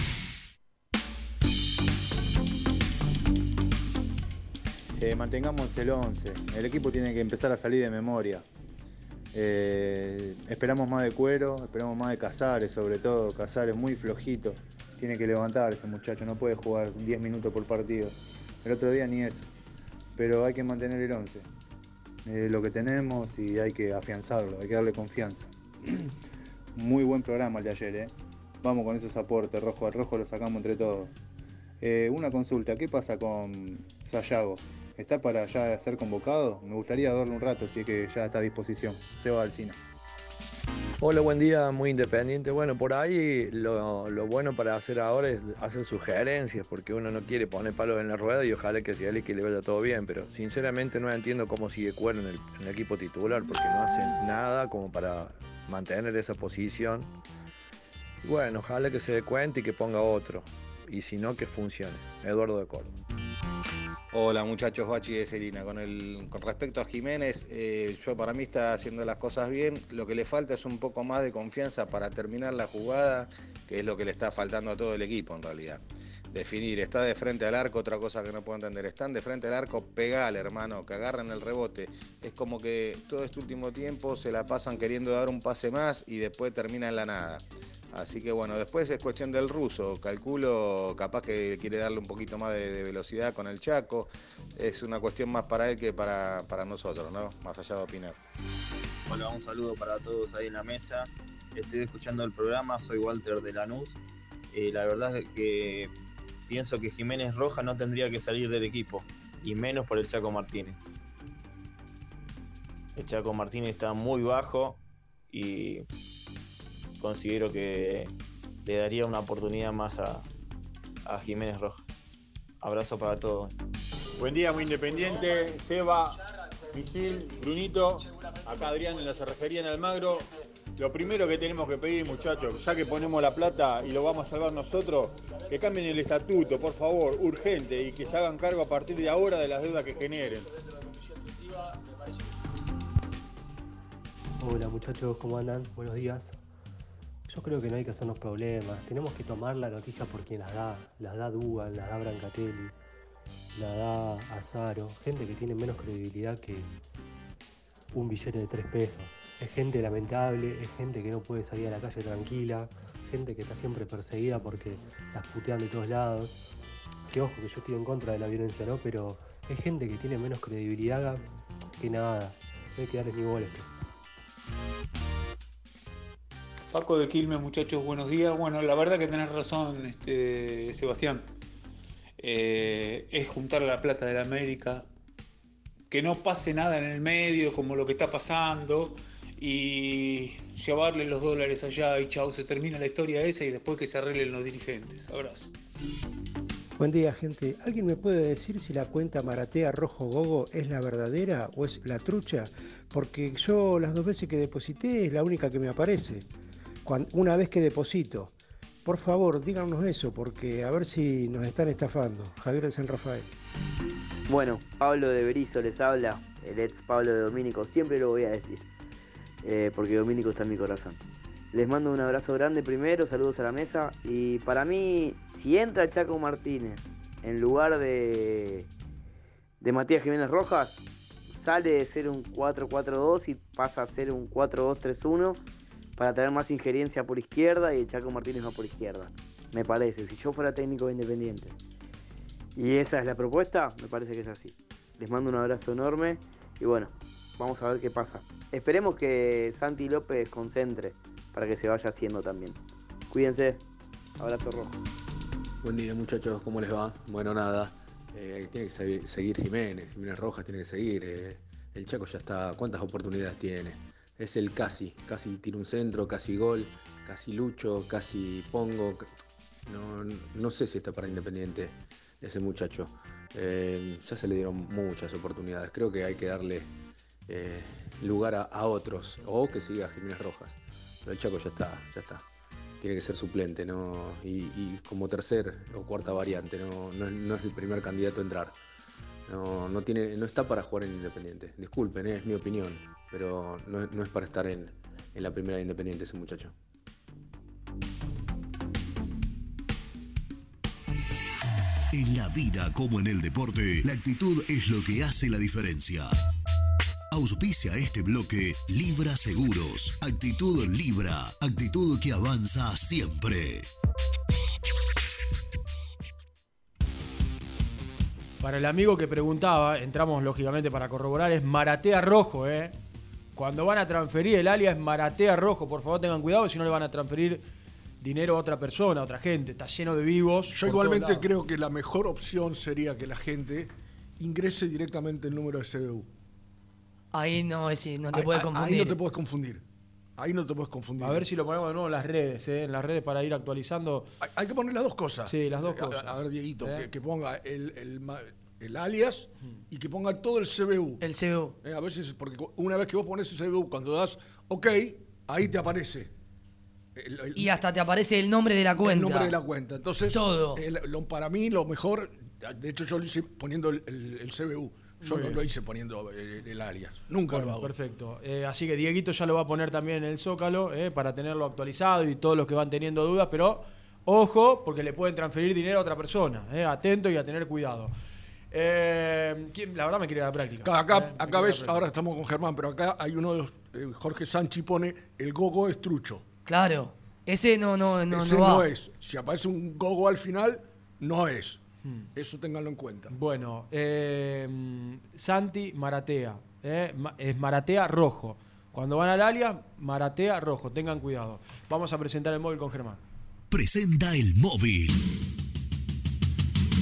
Eh, mantengamos el 11. El equipo tiene que empezar a salir de memoria. Eh, esperamos más de cuero, esperamos más de Casares, sobre todo. Casares muy flojito. Tiene que levantar ese muchacho, no puede jugar 10 minutos por partido. El otro día ni eso. Pero hay que mantener el 11. Eh, lo que tenemos y hay que afianzarlo, hay que darle confianza. Muy buen programa el de ayer, ¿eh? Vamos con esos aportes, rojo al rojo lo sacamos entre todos. Una consulta, ¿qué pasa con Sayago? ¿Está para ya ser convocado? Me gustaría darle un rato, es que ya está a disposición. Se va al cine. Hola, buen día, muy independiente. Bueno, por ahí lo, bueno para hacer ahora es hacer sugerencias, porque uno no quiere poner palos en la rueda y ojalá que sea él y que le vaya todo bien, pero sinceramente no entiendo cómo sigue Cuero en el, equipo titular, porque no hace nada como para mantener esa posición. Bueno, ojalá que se dé cuenta y que ponga otro, y si no, que funcione. Eduardo de Córdoba. Hola muchachos, Bachi de Celina. Con, con respecto a Jiménez, eh, yo para mí está haciendo las cosas bien. Lo que le falta es un poco más de confianza para terminar la jugada, que es lo que le está faltando a todo el equipo en realidad. Definir, está de frente al arco, otra cosa que no puedo entender. Están de frente al arco, pegale hermano, que agarren el rebote. Es como que todo este último tiempo se la pasan queriendo dar un pase más y después termina en la nada. Así que bueno, después es cuestión del ruso. Calculo, capaz que quiere darle un poquito más de, velocidad con el Chaco. Es una cuestión más para él que para, para nosotros, ¿no? Más allá de opinar. Hola, un saludo para todos ahí en la mesa. Estoy escuchando el programa, soy Walter de Lanús. Eh, la verdad es que pienso que Jiménez Roja no tendría que salir del equipo, y menos por el Chaco Martínez. El Chaco Martínez está muy bajo y considero que le daría una oportunidad más a, a Jiménez Roja. Abrazo para todos. Buen día, muy independiente. Seba, Misil, Brunito, acá Adrián en la cerrajería en Almagro. Lo primero que tenemos que pedir, muchachos, ya que ponemos la plata y lo vamos a salvar nosotros, que cambien el estatuto, por favor, urgente, y que se hagan cargo a partir de ahora de las deudas que generen. Hola muchachos, ¿cómo andan? Buenos días. Yo creo que no hay que hacernos problemas. Tenemos que tomar la noticia por quien las da. Las da Dugan, las da Brancatelli, la da Azaro. Gente que tiene menos credibilidad que un billete de tres pesos. Es gente lamentable, es gente que no puede salir a la calle tranquila, gente que está siempre perseguida porque las putean de todos lados. Que ojo, que yo estoy en contra de la violencia, ¿no? Pero es gente que tiene menos credibilidad que nada. No hay que darles ni bola. Paco de Quilmes, muchachos, buenos días. Bueno, la verdad que tenés razón, este, Sebastián. Eh, es juntar la plata de la América, que no pase nada en el medio, como lo que está pasando, y llevarle los dólares allá y chao, se termina la historia esa y después que se arreglen los dirigentes. Abrazo. Buen día, gente. ¿Alguien me puede decir si la cuenta Maratea Rojo Gogo es la verdadera o es la trucha? Porque yo las dos veces que deposité es la única que me aparece. Una vez que deposito. Por favor, díganos eso, porque a ver si nos están estafando. Javier de San Rafael. Bueno, Pablo de Berizo les habla, el ex Pablo de Domínico, siempre lo voy a decir, eh, porque Domínico está en mi corazón. Les mando un abrazo grande primero, saludos a la mesa, y para mí, si entra Chaco Martínez en lugar de, de Matías Jiménez Rojas, sale de ser un 4-4-2 y pasa a ser un 4-2-3-1 para tener más injerencia por izquierda y el Chaco Martínez va por izquierda. Me parece, si yo fuera técnico de Independiente. Y esa es la propuesta, me parece que es así. Les mando un abrazo enorme y bueno, vamos a ver qué pasa. Esperemos que Santi López concentre para que se vaya haciendo también. Cuídense, abrazo rojo. Buen día muchachos, ¿cómo les va? Bueno, nada, eh, tiene que segui- seguir Jiménez, Jiménez Rojas tiene que seguir. eh, el Chaco ya está, ¿cuántas oportunidades tiene? Es el casi, casi tira un centro, casi gol, casi lucho, casi pongo. No, no sé si está para Independiente ese muchacho. Eh, ya se le dieron muchas oportunidades, creo que hay que darle eh, lugar a, otros, o que siga Jiménez Rojas. Pero el Chaco ya está, ya está tiene que ser suplente, ¿no? Y, como tercer o cuarta variante, no, no, es- el primer candidato a entrar. No, no, tiene, no está para jugar en Independiente. Disculpen, ¿eh? es mi opinión, pero no, es- no es para estar en, en la primera de Independiente ese muchacho. En la vida como en el deporte, la actitud es lo que hace la diferencia. Auspicia este bloque Libra Seguros. Actitud Libra. Actitud que avanza siempre. Para el amigo que preguntaba, entramos lógicamente para corroborar, es Maratea Rojo, ¿eh? Cuando van a transferir el alias Maratea Rojo, por favor tengan cuidado, si no le van a transferir dinero a otra persona, a otra gente, está lleno de vivos. Yo igualmente creo que la mejor opción sería que la gente ingrese directamente el número de CBU. Ahí no, es, no te Ahí- puedes confundir. Ahí no te puedes confundir. Ahí no te puedes confundir. A ver si lo ponemos de nuevo en las redes, ¿eh? en las redes para ir actualizando. Hay, hay que poner las dos cosas. Sí, las dos a- cosas. A, ver, Dieguito, ¿Eh? que, que ponga el, el el alias y que ponga todo el CBU. El CBU. Eh, a veces, porque una vez que vos pones el CBU, cuando das OK, ahí te aparece. el- el- Y hasta te aparece el nombre de la cuenta. El nombre de la cuenta. Entonces, Todo. el- lo- para mí lo mejor, de hecho yo lo hice poniendo el, el- el CBU. Yo no lo hice poniendo el, el alias. Nunca Bueno, lo hago. Perfecto. Eh, así que Dieguito ya lo va a poner también en el Zócalo eh, para tenerlo actualizado y todos los que van teniendo dudas, pero ojo, porque le pueden transferir dinero a otra persona. eh, atento y a tener cuidado. Eh, ¿quién- la verdad me quiere dar práctica. Acá, acá, eh, acá ves, práctica. ahora estamos con Germán, pero acá hay uno de los, eh, Jorge Sanchi pone, el gogo es trucho. Claro. Ese no, no, no, Ese no va. no es. Si aparece un gogo al final, no es. Eso ténganlo en cuenta. Bueno, eh, Santi Maratea. eh, ma- es Maratea rojo. Cuando van al alias, Maratea rojo. Tengan cuidado. Vamos a presentar el móvil con Germán. Presenta el móvil.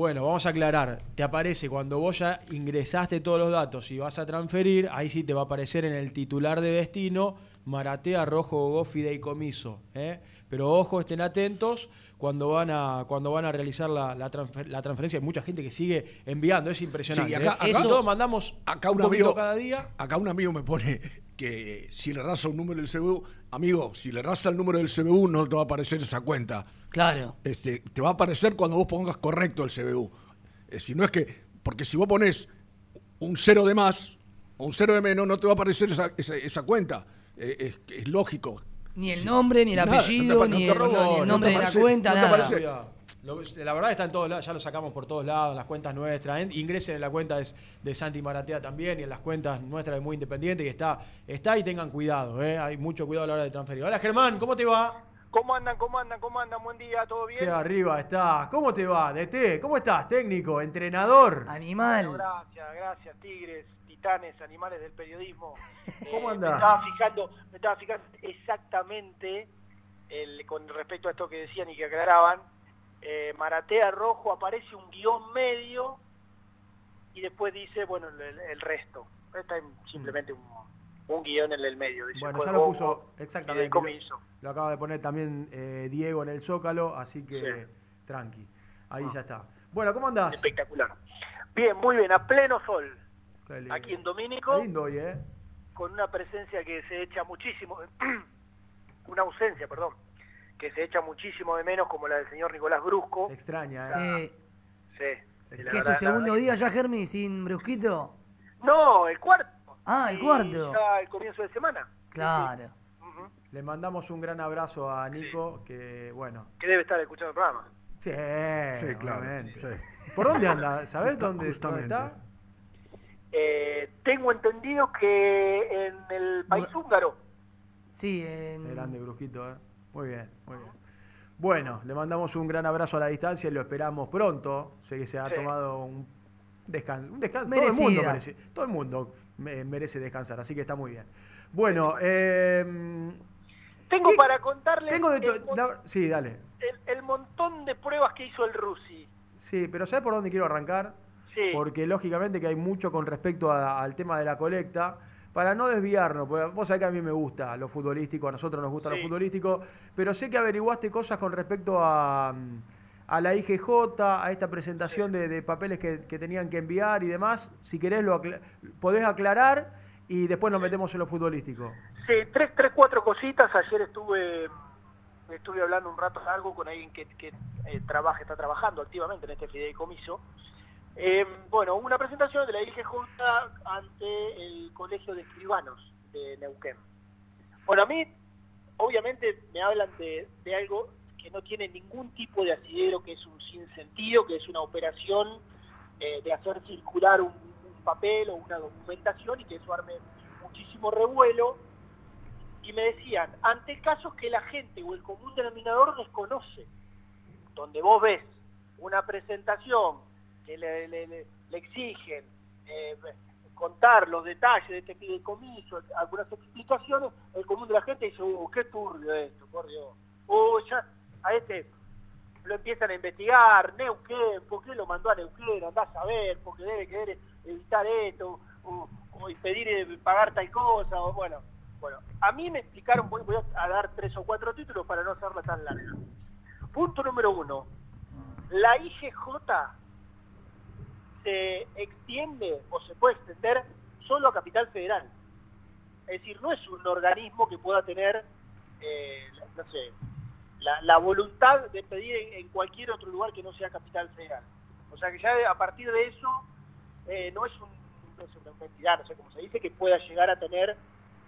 Bueno, vamos a aclarar. Te aparece cuando vos ya ingresaste todos los datos y vas a transferir, ahí sí te va a aparecer en el titular de destino Maratea Rojo Gogó Fideicomiso. ¿eh? Pero ojo, estén atentos cuando van a, cuando van a realizar la, la transfer- la transferencia. Hay mucha gente que sigue enviando, es impresionante. Sí, acá- ¿eh? acá- Todos mandamos Acá un, amigo, cada día. Acá un amigo me pone que si le raza un número del CBU, amigo, si le raza el número del CBU no te va a aparecer esa cuenta. Claro. Este, te va a aparecer cuando vos pongas correcto el CBU. Eh, si no es que, porque si vos pones un cero de más o un cero de menos, no te va a aparecer esa, esa- esa cuenta. Eh, es, es lógico. Ni el nombre, ni el Nada, no te apellido, no ni, te el, robó, no, ni el no nombre te de la cuenta, no te nada. Lo- la verdad está en todos lados, ya lo sacamos por todos lados, en las cuentas nuestras. en- ingresen en la cuenta de, de Santi Maratea también y en las cuentas nuestras de Muy Independiente, que está, está y tengan cuidado, ¿eh? hay mucho cuidado a la hora de transferir. Hola Germán, ¿cómo te va? ¿Cómo andan? ¿Cómo andan? ¿Cómo andan? Buen día, ¿todo bien? Qué arriba estás. ¿Cómo te va? DT, ¿cómo estás? Técnico, entrenador. Animal. Gracias, gracias, tigres, titanes, animales del periodismo. ¿Cómo Eh? Me estaba fijando, me estaba fijando exactamente el- con respecto a esto que decían y que aclaraban. eh, Maratea Rojo aparece un guion medio y después dice, bueno, el, el resto. Está en- simplemente un, un guion en el medio. Dice, Bueno, ya lo puso exactamente. comiso. Lo acaba de poner también eh, Diego en el Zócalo, así que tranqui. Ahí Ah. ya está. Bueno, ¿cómo andás? Espectacular. Bien, muy bien, a pleno sol. Aquí en Domínico. Lindo hoy, ¿eh? con una presencia que se echa muchísimo, una ausencia, perdón, que se echa muchísimo de menos como la del señor Nicolás Brusco. Se extraña, ¿eh? Sí. Sí. ¿Qué es tu segundo día ya, Germi, sin Brusquito? No, el cuarto. Ah, el Y cuarto. Ya el comienzo de semana. Claro. Le mandamos un gran abrazo a Nico, que bueno. Que debe estar escuchando el programa. Sí, Sí, sí. ¿Por dónde anda? ¿Sabés Está- dónde, dónde justamente. está? Eh, tengo entendido que en el país húngaro. Sí, en... Grande Brujito, ¿eh? Muy bien, muy bien. Bueno, le mandamos un gran abrazo a la distancia y lo esperamos pronto. Sé que se ha Sí. tomado un descanso. Un descanso. Merecida. Todo el mundo merece, todo el mundo me- merece descansar, así que está muy bien. Bueno, eh, Tengo ¿Qué? para contarles tengo de to- el, mon- la- Sí, dale. el- el montón de pruebas que hizo el Rusi. Sí, pero ¿sabes por dónde quiero arrancar? Sí. Porque lógicamente que hay mucho con respecto a- al tema de la colecta. Para no desviarnos, porque vos sabés que a mí me gusta lo futbolístico, a nosotros nos gusta lo futbolístico, pero sé que averiguaste cosas con respecto a, a la IGJ, a esta presentación de, de papeles que, que tenían que enviar y demás. Si querés, lo acla- podés aclarar y después nos metemos en lo futbolístico. Sí, tres, tres, cuatro cositas. Ayer estuve estuve hablando un rato largo con alguien que, que eh, trabaja, está trabajando activamente en este fideicomiso. Eh, bueno, una presentación de la IGJ ante el Colegio de Escribanos de Neuquén. Bueno, a mí, obviamente, me hablan de, algo que no tiene ningún tipo de asidero, que es un sinsentido, que es una operación eh, de hacer circular un, un papel o una documentación y que eso arme muchísimo revuelo. Y me decían, ante casos que la gente o el común denominador desconoce, donde vos ves una presentación le, exigen eh, contar los detalles de este fideicomiso, algunas explicaciones, el común de la gente dice, uh, qué turbio esto, por Dios. Uh, ya a este lo empiezan a investigar, Neuquén, ¿por qué lo mandó a Neuquén? Andás a ver, porque debe querer evitar esto, o, o pedir eh, pagar tal cosa, o bueno. Bueno, a mí me explicaron, voy, voy a dar tres o cuatro títulos para no hacerla tan larga. Punto número uno, la IGJ se extiende o se puede extender solo a Capital Federal. Es decir, no es un organismo que pueda tener eh, la, voluntad de pedir en, cualquier otro lugar que no sea capital federal. O sea que ya a partir de eso eh, no es una entidad, no sé cómo se dice, que pueda llegar a tener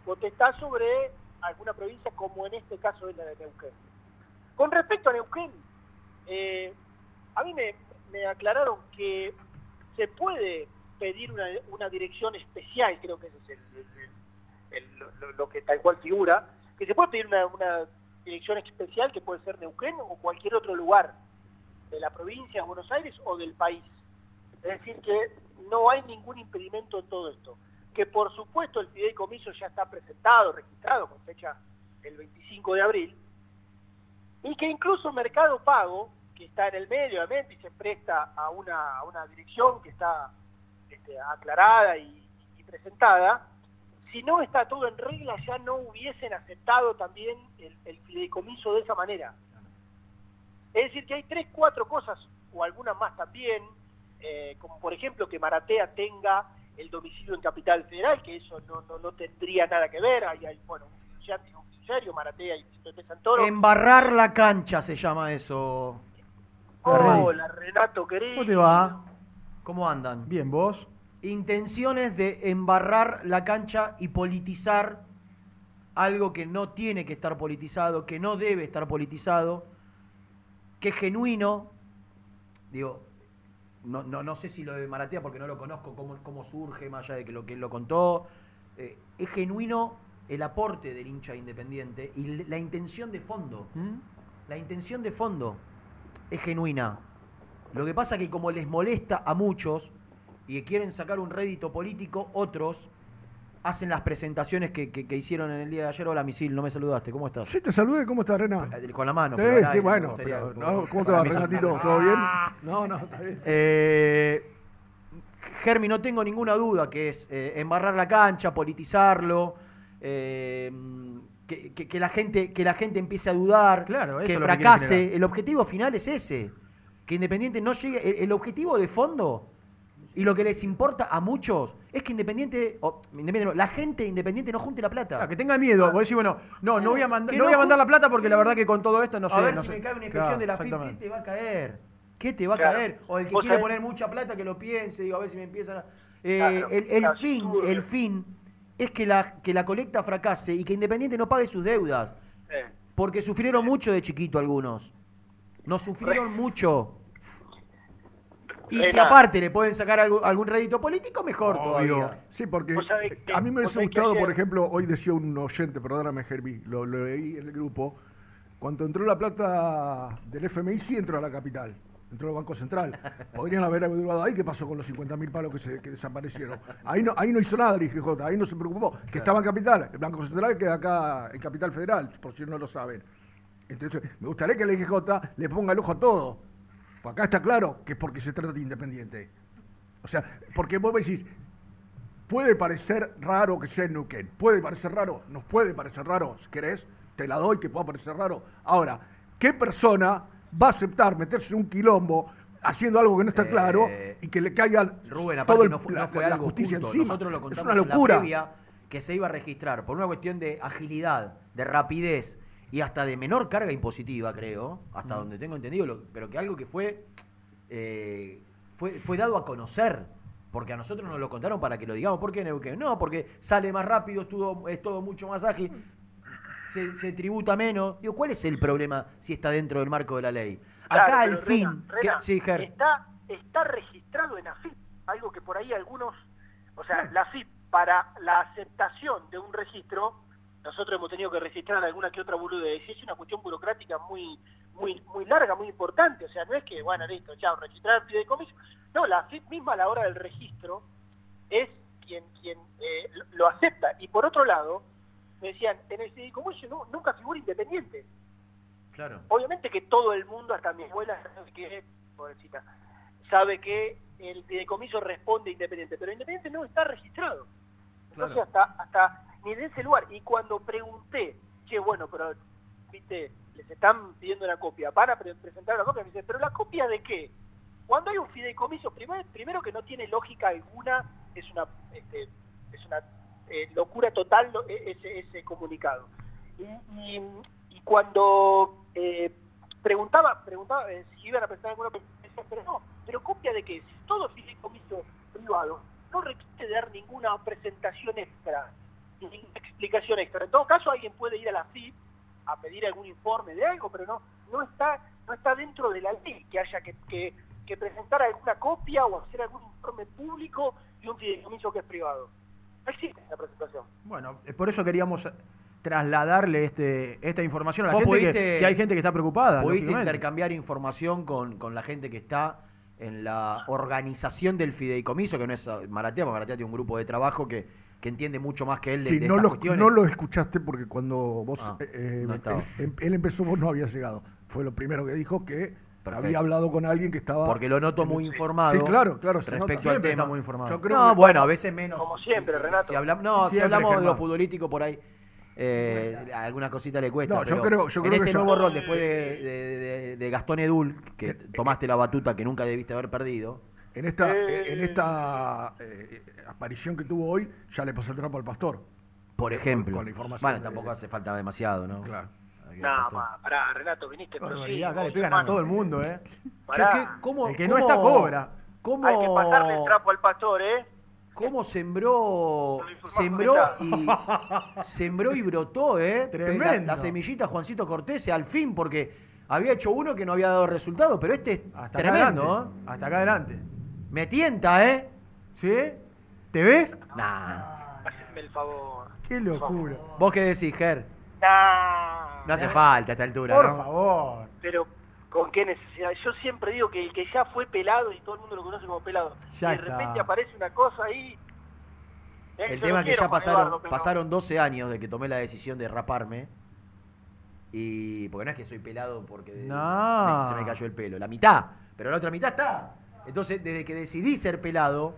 potestad sobre alguna provincia como en este caso es la de Neuquén. Con respecto a Neuquén, eh, a mí me aclararon que se puede pedir una, dirección especial, creo que ese es lo, que tal cual figura, que se puede pedir una, una dirección especial que puede ser Neuquén o cualquier otro lugar de la provincia de Buenos Aires o del país. Es decir, que no hay ningún impedimento en todo esto. Que por supuesto el fideicomiso ya está presentado, registrado con fecha el 25 de abril, y que incluso Mercado Pago, está en el medio, obviamente, y se presta a una, una dirección que está este, aclarada y, presentada, si no está todo en regla, ya no hubiesen aceptado también el, el fideicomiso de esa manera. Es decir, que hay tres, cuatro cosas, o algunas más también, eh, como por ejemplo que Maratea tenga el domicilio en Capital Federal, que eso no, no, no tendría nada que ver, hay, hay bueno, un fiduciario, Maratea y Pepe Santoro. Embarrar la cancha se llama eso. Hola, Renato, querido. ¿Cómo te va? ¿Cómo andan? Bien, vos. Intenciones de embarrar la cancha y politizar algo que no tiene que estar politizado, que no debe estar politizado, que es genuino. Digo, no, no, no sé si lo de Maratea porque no lo conozco, cómo, cómo surge, más allá de que lo que él lo contó. Eh, es genuino el aporte del hincha independiente y la intención de fondo. La intención de fondo es genuina. Lo que pasa que como les molesta a muchos y que quieren sacar un rédito político, otros hacen las presentaciones que, que- que hicieron en el día de ayer. Hola, Misil, no me saludaste. ¿Cómo estás? Sí, te saludé, ¿cómo estás, Rena? Con la mano. Sí, pero sí, me bueno, gustaría- pero, no, ¿cómo te va. Renatito? ¿Todo bien? No, no, está bien. Eh, Germi, no tengo ninguna duda que es eh, embarrar la cancha, politizarlo, eh, que, que- que la gente, que la gente empiece a dudar, Claro, eso que fracase. el objetivo final es ese. Que Independiente no llegue. El, el objetivo de fondo y lo que les importa a muchos es que Independiente, o, Independiente no, la gente de Independiente no junte la plata. Que tenga miedo. Vos decís, bueno, no, no voy a, mandar Que no voy a no mandar la plata porque la verdad que con todo esto no sé. a ver no si sé. me cae una inspección Claro, de la FIP, ¿qué te va a caer? ¿Qué te va a Claro. caer? O el que quiere sabés- poner mucha plata que lo piense, digo, a ver si me empiezan a... Eh, Claro, el el claro, fin, el fin es que la, que la colecta fracase y que Independiente no pague sus deudas. Eh, Porque sufrieron mucho de chiquito algunos. Nos sufrieron mucho. Y si Rena. aparte le pueden sacar algo- algún rédito político, mejor todavía. Sí, porque eh, que- a mí me hubiese gustado, por ejemplo, hoy decía un oyente, perdóname, Gerbi, lo, lo leí en el grupo, cuando entró la plata del FMI, sí entró a la capital, entró al Banco Central. Podrían haber averiguado ahí qué pasó con los 50 mil palos que, se, que desaparecieron. Ahí no, ahí no hizo nada el IGJ, ahí no se preocupó, que estaba en capital. El Banco Central queda acá en Capital Federal, por si no lo saben. Entonces, me gustaría que el IGJ le ponga el ojo a todo. Pues acá está claro que es porque se trata de Independiente. O sea, porque vos me decís, puede parecer raro que sea en Neuquén. Puede parecer raro, nos puede parecer raro. Si querés, te la doy que pueda parecer raro. Ahora, ¿qué persona va a aceptar meterse en un quilombo haciendo algo que no está claro y que le caiga Eh, Rubén, todo aparte el- no fue, no fue la algo justicia oculto. encima? Nosotros lo es contamos una en la locura. previa que se iba a registrar por una cuestión de agilidad, de rapidez y hasta de menor carga impositiva, creo, hasta Mm. donde tengo entendido, lo- pero que algo que fue, eh, fue, fue dado a conocer. Porque a nosotros nos lo contaron para que lo digamos. ¿Por qué Neuquén? No, porque sale más rápido, es todo, es todo mucho más ágil, se, se tributa menos. Digo, ¿cuál es el problema si está dentro del marco de la ley? Acá Claro, pero fin. Rena, que- Rena, sí, Ger. Está, está registrado en AFIP, algo que por ahí algunos, o sea, la AFIP para la aceptación de un registro, nosotros hemos tenido que registrar alguna que otra boludez, y es una cuestión burocrática muy muy muy larga, muy importante, o sea, no es que, bueno, listo, chao, registrar el fideicomiso, no, la AFIP misma a la hora del registro es quien, quien eh, lo acepta, y por otro lado, me decían, en el fideicomiso nu- nunca figura independiente, Claro. Obviamente que todo el mundo, hasta mi abuela, sabe que, pobrecita, sabe que el fideicomiso responde Independiente, pero Independiente no está registrado. Entonces Claro. hasta, hasta ni de ese lugar. Y cuando pregunté, che, bueno, pero, viste, les están pidiendo una copia, van a pre- presentar una copia, me dicen, pero la copia de qué? Cuando hay un fideicomiso, primero, primero que no tiene lógica alguna, es una, este, es una eh, locura total e- ese, comunicado. Y, y- y cuando eh, preguntaba, preguntaba eh, si iban a presentar alguna pero no, pero copia de qué, si todo fideicomiso privado no requiere dar ninguna presentación extra, ninguna explicación extra. En todo caso, alguien puede ir a la FIP a pedir algún informe de algo, pero no, no está, no está dentro de la ley que haya que, que, que presentar alguna copia o hacer algún informe público de un fideicomiso que es privado. No existe esa presentación. Bueno, eh, por eso queríamos trasladarle este, esta información a la Vos gente, que, pudiste- que hay gente que está preocupada. Pudiste intercambiar información con, con la gente que está en la organización del fideicomiso, que no es Maratea, porque Maratea tiene un grupo de trabajo que, que entiende mucho más que él de, Sí, de no estas lo, cuestiones. no lo escuchaste porque cuando vos Ah, eh, eh, no estaba. él, em- él empezó vos no habías llegado. Fue lo primero que dijo que Perfecto. había hablado con alguien que estaba Porque lo noto en- muy informado. Sí, claro, claro. se nota. respecto al tema. muy informado. Yo no, que- bueno, a veces menos. Como siempre, Sí, sí. Renato. Si hablamos, no, si Siempre, hablamos de lo futbolístico por ahí, eh, alguna cosita le cuesta. No, yo pero creo- yo en creo que este yo- nuevo rol, después de, de- de- de Gastón Edul, que tomaste la batuta que nunca debiste haber perdido. En esta, en esta eh, aparición que tuvo hoy, ya le pasó el trapo al pastor. Por ejemplo. Con la información. Bueno, tampoco hace falta demasiado, ¿no? Claro. No, ma, pará, Renato, viniste Barbaridad, acá le pegan a todo el mundo, ¿eh? Pará. Che, ¿qué- cómo- El que no está cobra. ¿Cómo, Hay que pasarle el trapo al pastor, ¿eh? cómo sembró, sembró y, sembró y brotó, ¿eh? Tremendo. La, la semillita Juancito Cortés, al fin, porque había hecho uno que no había dado resultado, pero este es Hasta tremendo, acá adelante. Hasta acá adelante. ¿eh? Me tienta, ¿eh? ¿Sí? ¿Te ves? Nah. Haceme el favor. Qué locura. ¿Vos qué decís, Ger? No hace falta a esta altura, Por ¿no? favor. Pero, ¿con qué necesidad? Yo siempre digo que el que ya fue pelado y todo el mundo lo conoce como pelado, Ya de está. repente aparece una cosa ahí. eh, El tema no es que ya pasaron, Eduardo, pero- pasaron 12 años de que tomé la decisión de raparme. Y. Porque no es que soy pelado porque No. me- se me cayó el pelo. La mitad. Pero la otra mitad está. Entonces, desde que decidí ser pelado,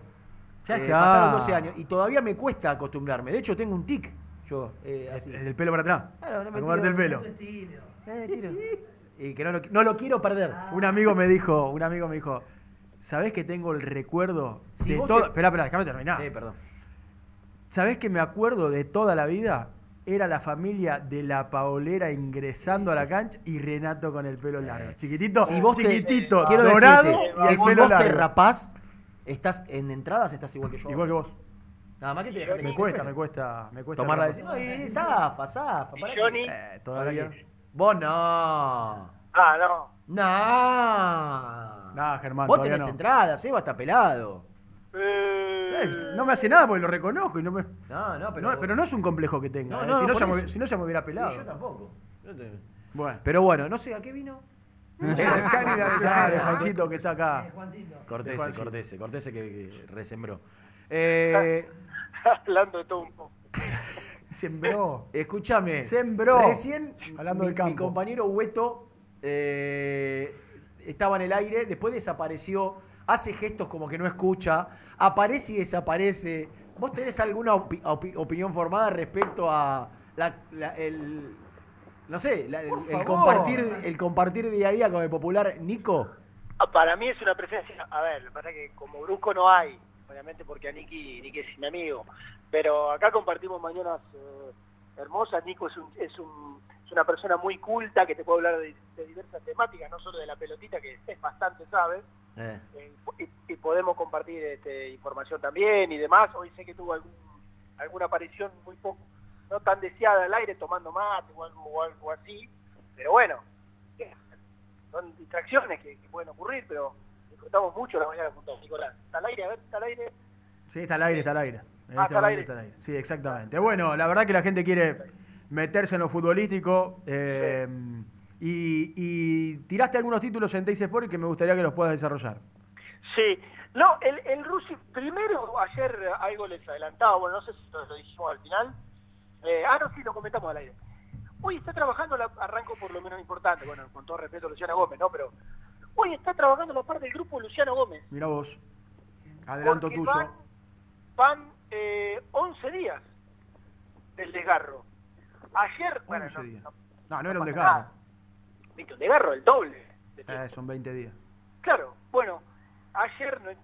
Ya eh, está. pasaron 12 años. Y todavía me cuesta acostumbrarme. De hecho, tengo un tic. Yo, eh, así. El, el pelo para atrás. Claro, no me el tiro- pelo. Eh, tiro. Y que no lo, no lo quiero perder. Un amigo me dijo, un amigo me dijo, ¿sabés que tengo el recuerdo Si de todo? te- Espera, espera, déjame terminar. Eh, perdón. ¿Sabés que me acuerdo de toda la vida? Era la familia de la Paolera ingresando a la cancha y Renato con el pelo largo. Chiquitito, Si vos te- chiquitito, dorado decirte y el si pelo vos te largo. rapás, estás en entradas estás igual que yo. Igual que vos. Nada más que te dejaste Me cuesta, me cuesta, me cuesta. Tomar la decisión. No, y zafa, zafa. ¿para? Johnny? Eh, todavía. Vos no. Ah, no. No. No, Germán, Vos tenés no. entradas, Seba está pelado. Eh, no me hace nada porque lo reconozco y no me. No, no, pero. No, pero no es un complejo que tenga. No, eh. no, si, no ya me, eso. si no ya me hubiera pelado. Sí, yo tampoco. Yo te- Bueno. Pero bueno, no sé a qué vino. El Cani de Juancito que está acá. Cortese. Cortese, Cortese que, que resembró. Eh, Hablando de todo un poco. Sembró. escúchame. Sembró. Recién Hablando mi, del campo. mi compañero Hueto eh, estaba en el aire, después desapareció, hace gestos como que no escucha, aparece y desaparece. ¿Vos tenés alguna opi- opi- opinión formada respecto a la- la- el, no sé, la- el, el compartir, el compartir día a día con el popular Nico? Ah, Para mí es una presencia, a ver, para que como Brusco no hay, obviamente porque a Niki, Niki es mi amigo, pero acá compartimos mañanas eh, hermosas, Nico es, un, es, un- es una persona muy culta que te puede hablar de, de diversas temáticas, no solo de la pelotita, que es bastante, ¿sabes? Eh. Eh, y, y podemos compartir este, información también y demás. Hoy sé que tuvo algún, alguna aparición muy poco, no tan deseada al aire, tomando mate o algo, o algo así, pero bueno, son distracciones que, que pueden ocurrir, pero disfrutamos mucho la mañana juntos, Nicolás. ¿Está al aire? A ver, ¿está al aire? Sí, está al aire, está al aire. En Ah, este está al aire. está al aire. Sí, exactamente. Bueno, la verdad que la gente quiere meterse en lo futbolístico. eh, y, y tiraste algunos títulos en Teis Sport y que me gustaría que los puedas desarrollar. Sí, no, el, el Rusi, primero ayer algo les adelantaba, bueno, no sé si lo, lo dijimos al final. Eh, ah, no, sí, lo comentamos al aire. Hoy está trabajando, la, arranco por lo menos importante, bueno, con todo respeto a Luciano Gómez, ¿no? Pero hoy está trabajando la parte del grupo Luciano Gómez. Mira vos. Adelanto tuyo. Van, van eh, 11 días del desgarro. Ayer, bueno, 11 no, días. no- No, no era un desgarro. nada. Viste, un desgarro, el doble. Eh, son 20 días. Claro, bueno, ayer no es,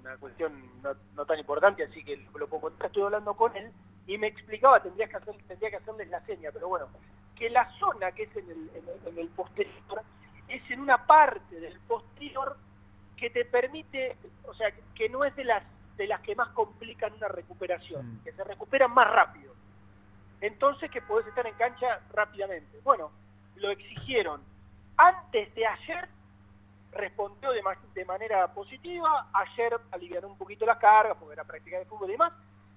una cuestión no, no tan importante, así que lo contar. Estuve hablando con él y me explicaba, tendría que, hacer, tendría que hacerles la seña, pero bueno, que la zona que es en el, en el, en el posterior es en una parte del posterior que te permite, o sea, que no es de las de las que más complican una recuperación, que se recuperan más rápido. Entonces que podés estar en cancha rápidamente. Bueno, lo exigieron. Antes de ayer respondió de, ma- de manera positiva, ayer alivianó un poquito las cargas porque era práctica de fútbol y demás,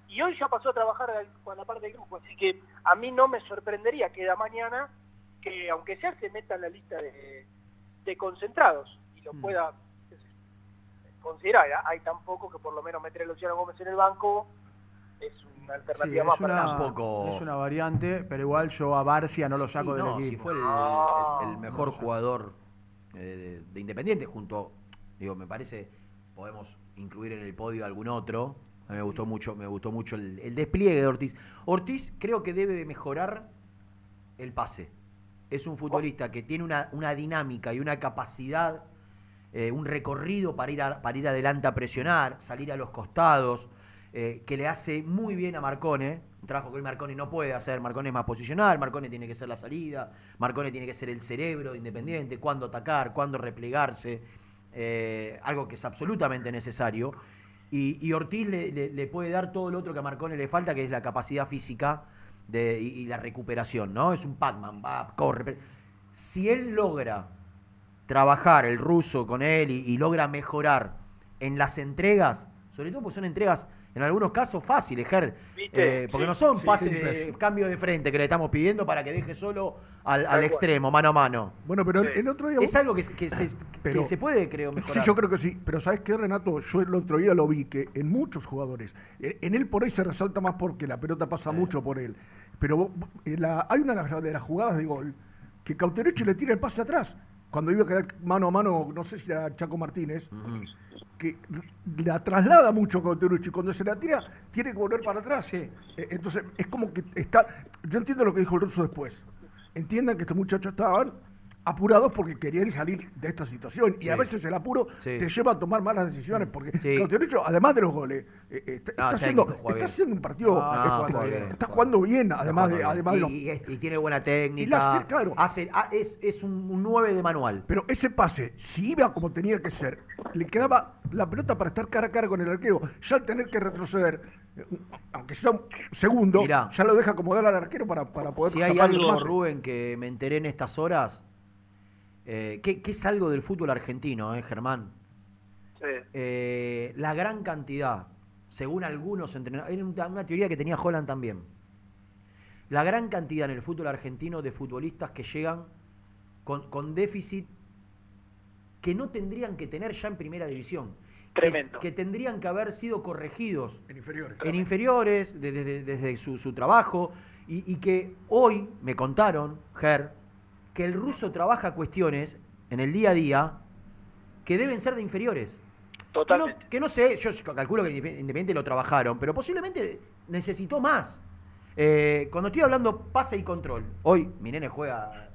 y hoy ya pasó a trabajar con la parte del grupo, así que a mí no me sorprendería que da mañana que aunque sea se meta en la lista de, de concentrados y lo pueda considerar. Hay tampoco que por lo menos meter a Luciano Gómez en el banco es una Sí, alternativa más es una, para Tampoco- es una variante, pero igual yo a Barcia no lo saco Sí, del no, equipo. si fue el, el- el mejor jugador eh, de, de Independiente junto, digo, me parece, podemos incluir en el podio algún otro. A mí me gustó mucho, me gustó mucho el, el despliegue de Ortiz. Ortiz creo que debe mejorar el pase. Es un futbolista que tiene una, una dinámica y una capacidad, eh, un recorrido para ir, para ir adelante a presionar, salir a los costados, eh, que le hace muy bien a Marcone. Un trabajo que hoy Marcone no puede hacer. Marcone es más posicional, Marcone tiene que ser la salida, Marcone tiene que ser el cerebro de Independiente, cuándo atacar, cuándo replegarse, eh, algo que es absolutamente necesario. Y, Ortiz le, le- le puede dar todo lo otro que a Marcone le falta, que es la capacidad física y, la recuperación, ¿no? Es un Pac-Man, va, corre. Si él logra trabajar el ruso con él y, y logra mejorar en las entregas, sobre todo porque son entregas en algunos casos fáciles, Ger, eh, porque Sí, no son sí, pases sí, de sí. cambio de frente que le estamos pidiendo para que deje solo al, extremo, mano a mano. Bueno, pero el, el otro día. Es algo que, se- que se, Pero- que se puede, creo, mejorar. Sí, yo creo que sí. Pero ¿sabes qué, Renato? Yo el otro día lo vi que en muchos jugadores, eh, en él por ahí se resalta más porque la pelota pasa mucho por él. Pero vos- eh, la- hay una de las, jugadas de gol que Cauterucci le tira el pase atrás. Cuando iba a quedar mano a mano, no sé si era Chaco Martínez, que la traslada mucho Cauterucci. Cuando se la tira, tiene que volver para atrás. Eh, Entonces, es como que está. Yo entiendo lo que dijo el ruso después. Entiendan que estos muchachos estaban apurados porque querían salir de esta situación. Y Sí. a veces el apuro Sí. te lleva a tomar malas decisiones. Porque Sí. Cauterucci, además de los goles, eh, eh, está, está haciendo, técnico, está haciendo un partido. Ah, está, juega jugando, bien. está jugando bien, además de, además de los- y, y- y tiene buena técnica. Y las- claro. hace, ah, es, es un, un 9 de manual. Pero ese pase, si iba como tenía que ser, le quedaba la pelota para estar cara a cara con el arquero. Ya al tener que retroceder, aunque sea un segundo, Mirá. ya lo deja acomodar al arquero para, para poder Si hay algo. Rubén, que me enteré en estas horas, eh, que, que es algo del fútbol argentino, ¿eh, Germán? Eh, la gran cantidad, según algunos entrenadores, era una, teoría que tenía Holland también. La gran cantidad en el fútbol argentino de futbolistas que llegan con, con déficit que no tendrían que tener ya en primera división. Que- Tremendo. Que, tendrían que haber sido corregidos En inferiores. en inferiores, de- desde, desde su, su trabajo, y, y que hoy me contaron, Ger, que el ruso trabaja cuestiones en el día a día que deben ser de inferiores. Totalmente. Que no, que no sé, yo calculo que en Independiente lo trabajaron, pero posiblemente necesitó más. Eh, cuando estoy hablando pase y control, hoy mi nene juega,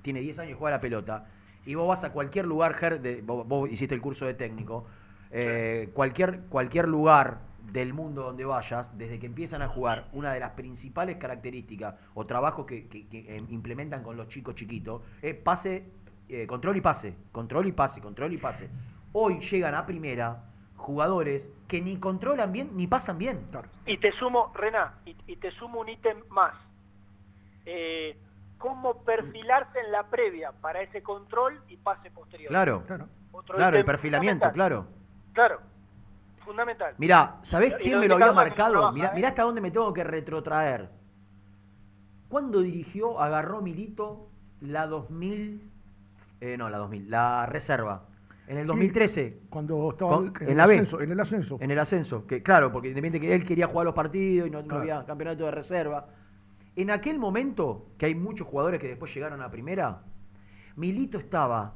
tiene 10 años y juega la pelota, y vos vas a cualquier lugar, Ger, de- vos, vos hiciste el curso de técnico, eh, cualquier, cualquier lugar del mundo donde vayas, desde que empiezan a jugar, una de las principales características o trabajos que, que- que, eh, implementan con los chicos chiquitos es pase, eh, control y pase, control y pase, control y pase. Hoy llegan a primera jugadores que ni controlan bien ni pasan bien. Y te sumo, Rená, y, y te sumo un ítem más. Eh, ¿Cómo perfilarse en la previa para ese control y pase posterior? Claro, Otro claro, el perfilamiento, claro. Claro, fundamental. Mirá, ¿sabés quién me lo había marcado? trabaja, Mirá, ¿eh? mirá hasta dónde me tengo que retrotraer. ¿Cuándo dirigió, agarró Milito la 2000, eh, no, la 2000, la reserva? En el 2013. Cuando estaba Con- en, en B. ascenso, en el ascenso. En el ascenso, que claro, porque independiente que él quería jugar los partidos y no, no Claro. había campeonato de reserva. En aquel momento, que hay muchos jugadores que después llegaron a primera, Milito estaba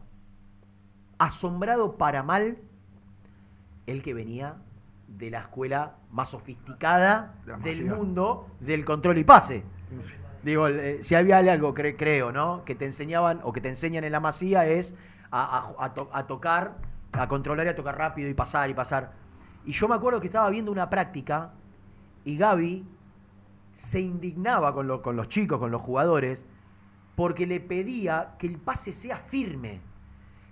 asombrado para mal el que venía de la escuela más sofisticada del mundo del control y pase. Digo, eh, si había algo, cre- creo, ¿no? Que te enseñaban o que te enseñan en la masía es a, a- a to- a tocar, a controlar y a tocar rápido y pasar y pasar. Y yo me acuerdo que estaba viendo una práctica Y Gaby se indignaba con, lo- con los chicos, con los jugadores, porque le pedía que el pase sea firme.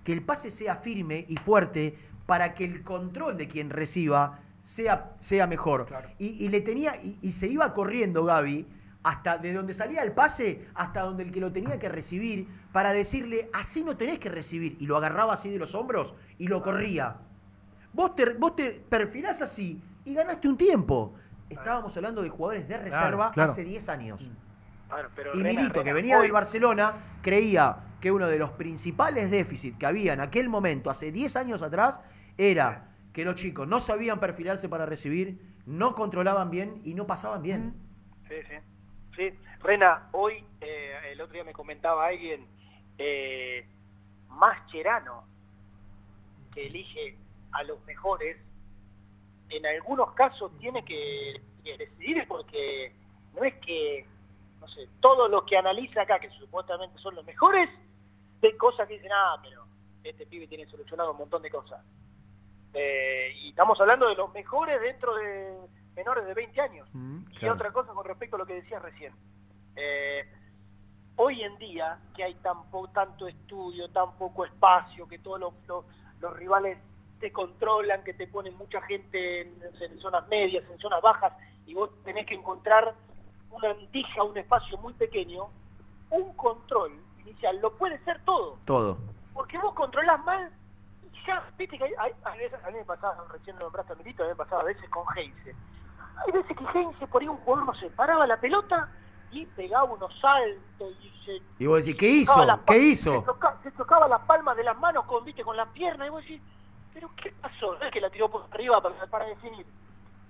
Que el pase sea firme y fuerte para que el control de quien reciba sea, sea mejor. Y, y le tenía, y, y se iba corriendo Gaby hasta de donde salía el pase hasta donde el que lo tenía que recibir para decirle, así no tenés que recibir. Y lo agarraba así de los hombros y lo corría. Vos te, vos te perfilás así y ganaste un tiempo. Estábamos hablando de jugadores de reserva claro. hace 10 años. Bueno, pero Y Rena, Milito, Rena, que venía hoy- del Barcelona, creía que uno de los principales déficits que había en aquel momento, hace 10 años atrás, era que los chicos no sabían perfilarse para recibir, no controlaban bien y no pasaban bien. Sí, sí. Sí, Rena, hoy, eh, el otro día me comentaba alguien, eh, Mascherano, que elige a los mejores, en algunos casos tiene que, que decidir porque no es que, no sé, todos los que analiza acá, que supuestamente son los mejores, ven cosas que dicen, ah, pero este pibe tiene solucionado un montón de cosas. Eh, y estamos hablando de los mejores dentro de menores de 20 años. Y otra cosa con respecto a lo que decías recién. Eh, hoy en día, que hay tan po- tanto estudio, tan poco espacio, que todos los, los- los rivales te controlan, que te ponen mucha gente en, en zonas medias, en zonas bajas, y vos tenés que encontrar una antija, un espacio muy pequeño, un control inicial lo puede ser todo. Todo. Porque vos controlás mal y ya, viste que hay, hay- hay veces, a mí me pasaba, recién lo nombraste a Milito, a mí me pasaba a veces con Heinze. Hay veces que Heinze por ahí un jugador no se paraba la pelota y pegaba unos saltos y se Y vos decís, ¿qué hizo? ¿Qué hizo? Se tocaba las palmas de las manos con, viste, con las piernas y vos decís, ¿pero qué pasó? No es que la tiró por arriba para, para definir.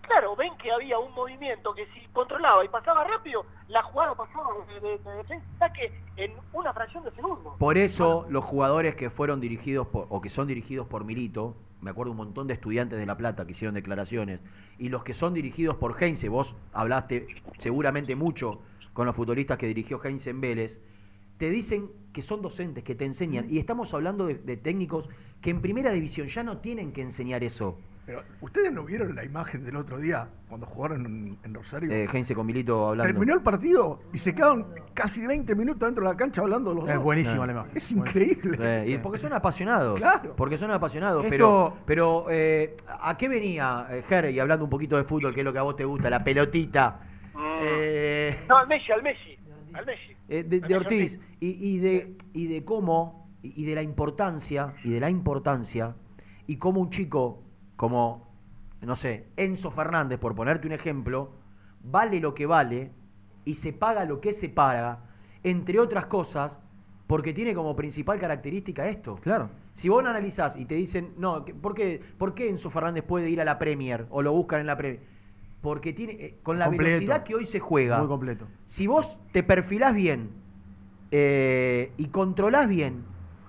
Claro, ven que había un movimiento que si controlaba y pasaba rápido, la jugada pasaba de, de, de defensa en una fracción de segundo. Por eso los jugadores que fueron dirigidos por, o que son dirigidos por Milito, me acuerdo un montón de estudiantes de La Plata que hicieron declaraciones, y los que son dirigidos por Heinze, vos hablaste seguramente mucho con los futbolistas que dirigió Heinze en Vélez, te dicen que son docentes, que te enseñan, y estamos hablando de, de técnicos que en primera división ya no tienen que enseñar eso. Pero, ¿ustedes no vieron la imagen del otro día cuando jugaron en, en Rosario? Eh, Heinze con Milito hablando. Terminó el partido y se quedaron casi 20 minutos dentro de la cancha hablando los Es dos. buenísima la imagen. Es increíble. Sí, y porque son apasionados. Claro. Porque son apasionados. Esto- Pero, pero eh, ¿a qué venía, eh, Ger? Y hablando un poquito de fútbol, que es lo que a vos te gusta, la pelotita. Eh, No, al Messi, al Messi. Al Messi. eh, de, de Ortiz. Y, y de, y de cómo, y y de la importancia, y de la importancia, y cómo un chico como, no sé, Enzo Fernández, por ponerte un ejemplo, vale lo que vale y se paga lo que se paga, entre otras cosas, porque tiene como principal característica esto. Claro. Si vos lo analizás y te dicen, no, ¿por qué, ¿por qué Enzo Fernández puede ir a la Premier o lo buscan en la Premier? Porque tiene, eh, con la Completo. velocidad que hoy se juega, Muy completo. si vos te perfilás bien eh, y controlás bien,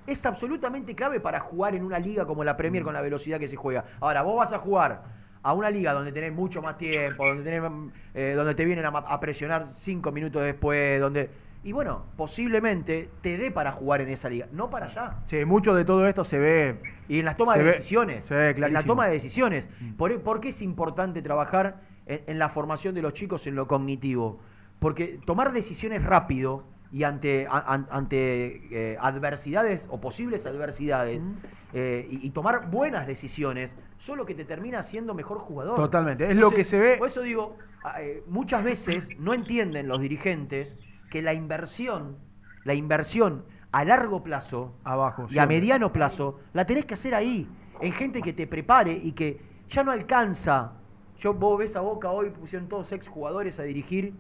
es absolutamente clave para jugar en una liga como la Mm. Premier con la velocidad que se juega. Ahora, vos vas a jugar a una liga donde tenés mucho más tiempo, donde, tenés, mm, eh, donde te vienen a, presionar cinco minutos después, donde... Y bueno, posiblemente te dé para jugar en esa liga, no para allá. Sí, mucho de todo esto se ve. Y en las tomas de ve- decisiones. se ve en la toma de decisiones. ¿Por, por qué es importante trabajar en, en la formación de los chicos en lo cognitivo? Porque tomar decisiones rápido y ante, a- an- ante eh, adversidades o posibles adversidades eh, y, y tomar buenas decisiones son lo que te termina haciendo mejor jugador. Totalmente, es lo que se ve- Por eso digo, eh, muchas veces no entienden los dirigentes que la inversión, la inversión a largo plazo Abajo. y a mediano plazo, la tenés que hacer ahí, en gente que te prepare y que ya no alcanza. Yo, vos ves a Boca hoy, pusieron todos ex jugadores a dirigir.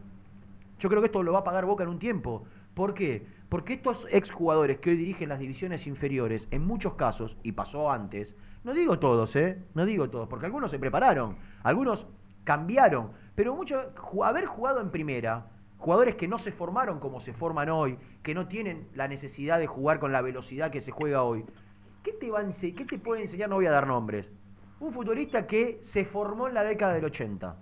Yo creo que esto lo va a pagar Boca en un tiempo. ¿Por qué? Porque estos ex jugadores que hoy dirigen las divisiones inferiores, en muchos casos, y pasó antes, no digo todos, ¿eh? No digo todos, porque algunos se prepararon, algunos cambiaron, pero mucho, haber jugado en primera, jugadores que no se formaron como se forman hoy, que no tienen la necesidad de jugar con la velocidad que se juega hoy, ¿qué te, va a qué te puede enseñar? No voy a dar nombres. Un futbolista que se formó en la década del 80.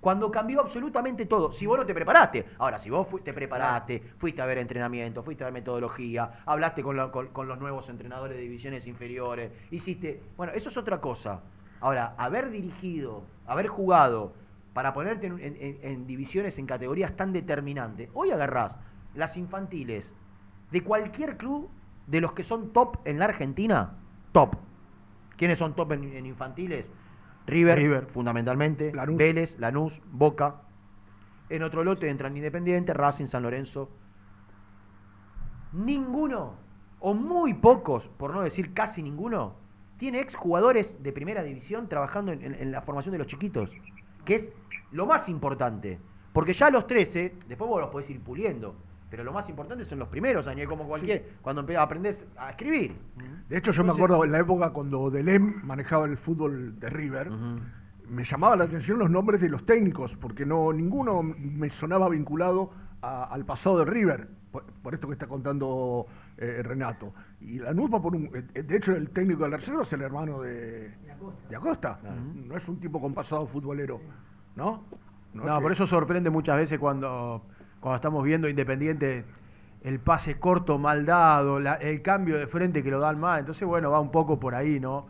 Cuando cambió absolutamente todo. Si vos no te preparaste. Ahora, si vos fu- te preparaste, fuiste a ver entrenamiento, fuiste a ver metodología, hablaste con, lo- con- con los nuevos entrenadores de divisiones inferiores, hiciste. Bueno, eso es otra cosa. Ahora, haber dirigido, haber jugado para ponerte en, divisiones, en categorías tan determinantes. Hoy agarrás las infantiles de cualquier club de los que son top en la Argentina, top. ¿Quiénes son top en infantiles? River, River. fundamentalmente, Vélez, Lanús, Boca. En otro lote entran Independiente, Racing, San Lorenzo. Ninguno, o muy pocos, por no decir casi ninguno, tiene exjugadores de primera división trabajando en, en- en la formación de los chiquitos, que es lo más importante. Porque ya a los 13, después vos los podés ir puliendo, pero lo más importante son los primeros años, es como cualquier, cuando aprendés a escribir. De hecho, yo me acuerdo en la época cuando Delem manejaba el fútbol de River, me llamaba la atención los nombres de los técnicos, porque no ninguno me sonaba vinculado a- al pasado de River, por, por esto que está contando eh, Renato. Y la va por un. eh, De hecho, el técnico de la reserva es el hermano de, de Acosta. No es un tipo con pasado futbolero, ¿no? No, que- por eso sorprende muchas veces cuando, cuando estamos viendo Independiente el pase corto mal dado, la- el cambio de frente que lo dan mal. Entonces, bueno, va un poco por ahí, ¿no?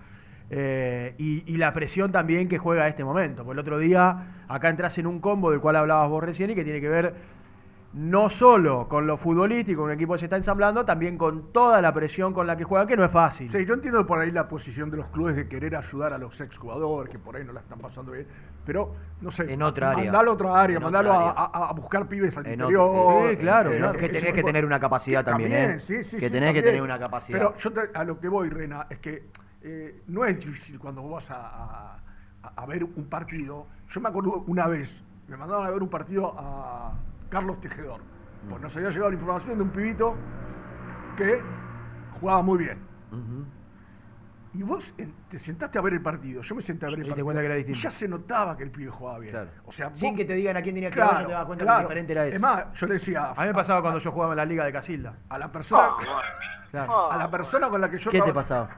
Eh, y, y la presión también que juega este momento. Porque el otro día acá entras en un combo del cual hablabas vos recién y que tiene que ver no solo con lo futbolístico, un equipo que se está ensamblando, también con toda la presión con la que juegan, que no es fácil. Sí, yo entiendo por ahí la posición de los clubes de querer ayudar a los exjugadores, que por ahí no la están pasando bien, pero no sé. En otra área. Mandalo a otra área, En mandalo otra a, área. a- a buscar pibes al En interior. otro- Sí, claro, eh, claro. Que tenés que tener una capacidad también, ¿eh? sí, sí, Que sí, tenés que tener una capacidad. Pero yo te- a lo que voy, Rena, es que eh, no es difícil cuando vos vas a- a ver un partido. Yo me acuerdo una vez, me mandaron a ver un partido a Carlos Tejedor. Pues nos había llegado la información de un pibito que jugaba muy bien. Y vos en- te sentaste a ver el partido. Yo me senté a ver el Y te partido. cuenta que era y ya se notaba que el pibe jugaba bien. Claro. O sea, Sin vos- que te digan a quién tenía que Claro, jugar, ya te das cuenta que claro. lo diferente era eso. Es más, yo le decía A mí me pasaba cuando yo jugaba en la Liga de Casilda. a la persona, Claro. a la persona con la que yo ¿Qué te pasaba?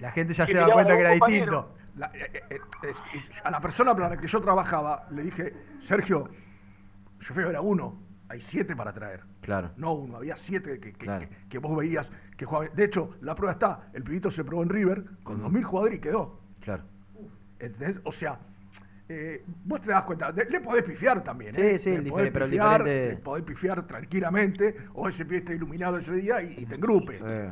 La gente ya Que se da cuenta que era compañero. distinto. La- eh, eh, eh, es- es- a la persona para la que yo trabajaba le dije, Sergio, yo fui a ver a uno, hay siete para traer. Claro. No uno, había siete que, que- Claro. que- que vos veías que jugaban. De hecho, la prueba está, el pibito se probó en River con dos mil jugadores y quedó. Claro. ¿Entendés? O sea, eh, vos te das cuenta, de- le podés pifiar también. Sí, ¿eh? sí, Le podés pero pifiar, diferente- le podés pifiar tranquilamente, o ese pibe está iluminado ese día y, y te engrupe. Eh.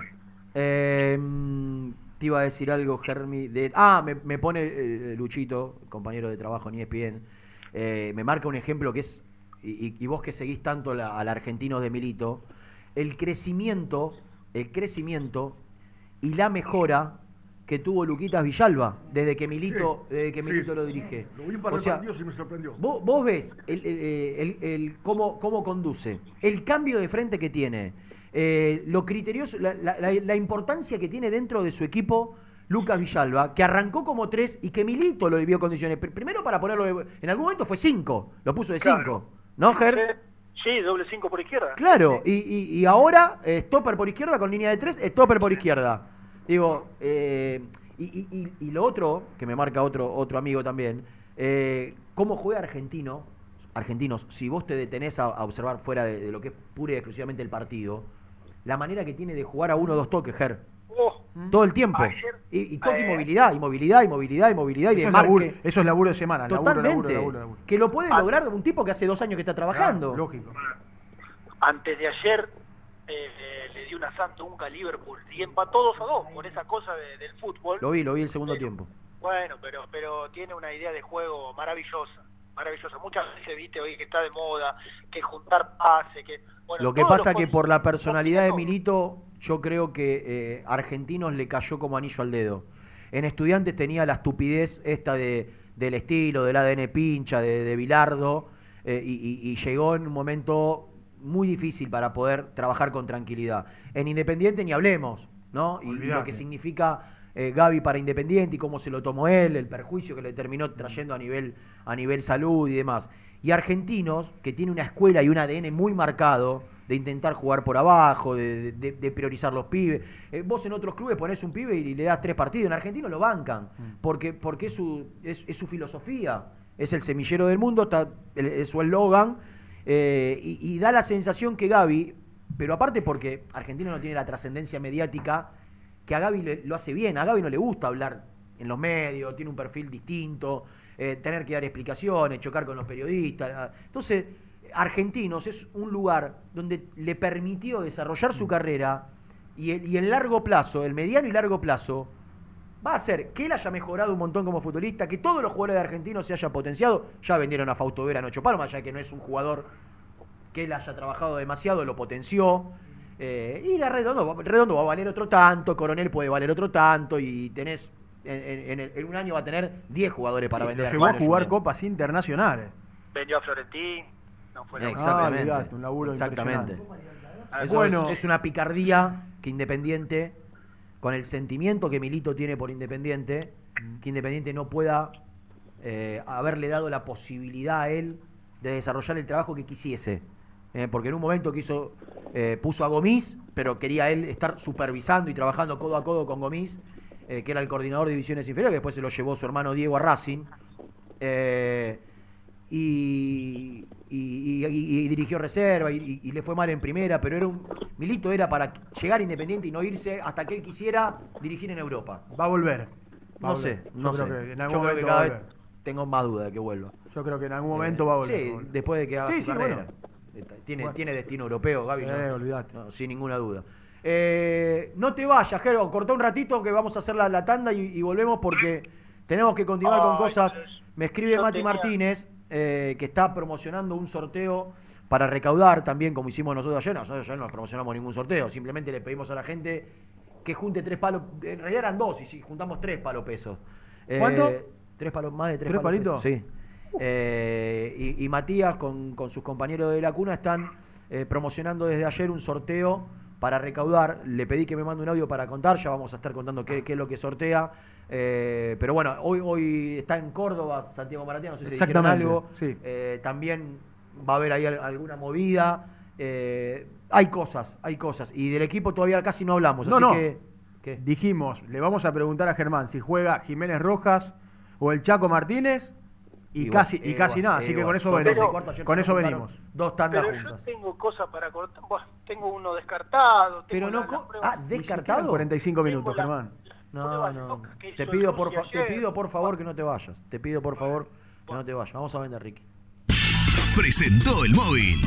Eh, mm, te iba a decir algo, Germi. De, ah, me, me pone Luchito, compañero de trabajo en ESPN. me marca un ejemplo que es, y, y- vos que seguís tanto la- al argentino de Milito, el crecimiento, el crecimiento y la mejora que tuvo Luquitas Villalba desde que Milito, Sí, desde que sí. Milito lo dirige. Lo vi un par O sea, y me sorprendió. Vos, vos ves el, el- el- cómo, cómo conduce, el cambio de frente que tiene, eh, lo criterioso, la, la- la- la importancia que tiene dentro de su equipo Lucas Villalba, que arrancó como tres y que Milito lo vivió condiciones. Pr- Primero para ponerlo, de- en algún momento fue cinco, lo puso de Claro. cinco. ¿No, Ger? Sí, doble cinco por izquierda. Claro, y, y- y ahora eh, stopper por izquierda con línea de tres, stopper por izquierda. Digo, eh, y, y- y- y lo otro, que me marca otro, otro amigo también, eh, cómo juega argentino, argentinos, si vos te detenés a, a observar fuera de, de lo que es pura y exclusivamente el partido, la manera que tiene de jugar a uno o dos toques, Ger. Oh, Todo el tiempo. Ayer- Y, y toque y eh, movilidad, y movilidad, y movilidad, y movilidad, y Eso de es, laburo, eso es laburo de semana. Totalmente. laburo, laburo, laburo. Que lo puede lograr un tipo que hace dos años que está trabajando. Claro, lógico. antes de ayer eh, eh, le dio una santa unca a Liverpool y empató 2 a 2 por esa cosa de- del fútbol. Lo vi, lo vi el segundo tiempo. Bueno, pero pero tiene una idea de juego maravillosa, maravillosa. Muchas veces viste hoy que está de moda, que juntar pase, que bueno, Lo que pasa que por la personalidad de Milito, yo creo que eh, Argentinos le cayó como anillo al dedo. En Estudiantes tenía la estupidez esta de, del estilo, del ADN pincha, de, de Bilardo, eh, y, llegó en un momento muy difícil para poder trabajar con tranquilidad. En Independiente ni hablemos, ¿no? Y- Y, lo que significa eh, Gaby para Independiente y cómo se lo tomó él, el perjuicio que le terminó trayendo a nivel, a nivel salud y demás. Y Argentinos, que tiene una escuela y un ADN muy marcado de intentar jugar por abajo, de, de- de priorizar los pibes. Eh, vos en otros clubes ponés un pibe y le das tres partidos. En Argentinos lo bancan, porque, porque es, su, es, es su filosofía. Es el semillero del mundo, está, es su eslogan. eh, y, y da la sensación que Gaby, pero aparte porque Argentina no tiene la trascendencia mediática, que a Gaby le- lo hace bien. A Gaby no le gusta hablar en los medios, tiene un perfil distinto, eh, tener que dar explicaciones, chocar con los periodistas. Entonces, Argentinos es un lugar donde le permitió desarrollar su carrera y el, y el largo plazo, el mediano y largo plazo, va a hacer que él haya mejorado un montón como futbolista, que todos los jugadores de Argentinos se hayan potenciado. Ya vendieron a Fausto Vera en Ocho allá de que no es un jugador que él haya trabajado demasiado, lo potenció. Eh, y la Redondo, Redondo va a valer otro tanto, Coronel puede valer otro tanto, y tenés. En, en- en el- en un año va a tener 10 jugadores para Sí, vender. lo llevó a jugar copas internacionales. Vendió a Florentín, no fue la Exactamente. Ah, olvidate, un laburo Exactamente. Eso Bueno. es, es una picardía que Independiente, con el sentimiento que Milito tiene por Independiente, que Independiente no pueda eh, haberle dado la posibilidad a él de desarrollar el trabajo que quisiese. Eh, porque en un momento quiso, eh, puso a Gomis, pero quería él estar supervisando y trabajando codo a codo con Gomis, eh, que era el coordinador de divisiones inferiores, que después se lo llevó su hermano Diego a Racing. Eh, y, y- y- y- y dirigió reserva y, y- y le fue mal en primera, pero era un Milito era para llegar a Independiente y no irse hasta que él quisiera dirigir en Europa. Va a volver. Va a No volver. sé, Yo no creo sé. que en algún Yo creo que momento cada va a vez volver. tengo más duda de que vuelva. Yo creo que en algún momento va a volver. Sí, va a volver. después de que haga Sí, su sí, carrera. bueno. Tiene, Bueno. tiene destino europeo, Gaby. Sí, ¿no? olvidate. No, sin ninguna duda. Eh, no te vayas, Jero. Cortá un ratito que vamos a hacer la, la tanda y, y volvemos porque tenemos que continuar con cosas. Me escribe yo Mati tenía- Martínez eh, que está promocionando un sorteo para recaudar también, como hicimos nosotros ayer. Nosotros ayer no promocionamos ningún sorteo. Simplemente le pedimos a la gente que junte tres palos. En realidad eran dos y si juntamos tres palos pesos. Eh, ¿Cuánto? Tres palos, más de tres, ¿Tres palos palitos? pesos, Sí. Eh, y, y Matías con, con sus compañeros de la cuna están eh, promocionando desde ayer un sorteo para recaudar. Le pedí que me mande un audio para contar, ya vamos a estar contando qué, qué es lo que sortea. Eh, pero bueno, hoy, hoy está en Córdoba Santiago Maratea, no sé si dijeron Exactamente, algo. sí. Eh, también va a haber ahí al- alguna movida. Eh, hay cosas, hay cosas. Y del equipo todavía casi no hablamos. No, así no. que Dijimos, le vamos a preguntar a Germán si juega Jiménez Rojas o el Chaco Martínez y, Igual, casi, y igual, casi nada. Así que igual. con eso venimos. con eso venimos. Dos tandas Pero yo juntas. tengo cosas para cortar. Bueno, tengo uno descartado. Pero tengo no la- pruebas- ah, descartado. 45 minutos, Germán. No, no. Te pido por fa- te pido por favor que no te vayas. Te pido por favor que no te vayas. Vamos a vender, Ricky. Presentó el móvil.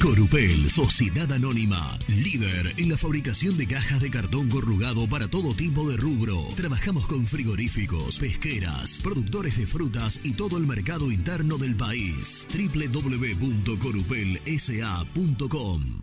Corupel, Sociedad Anónima, líder en la fabricación de cajas de cartón corrugado para todo tipo de rubro. Trabajamos con frigoríficos, pesqueras, productores de frutas y todo el mercado interno del país. www.corupelsa.com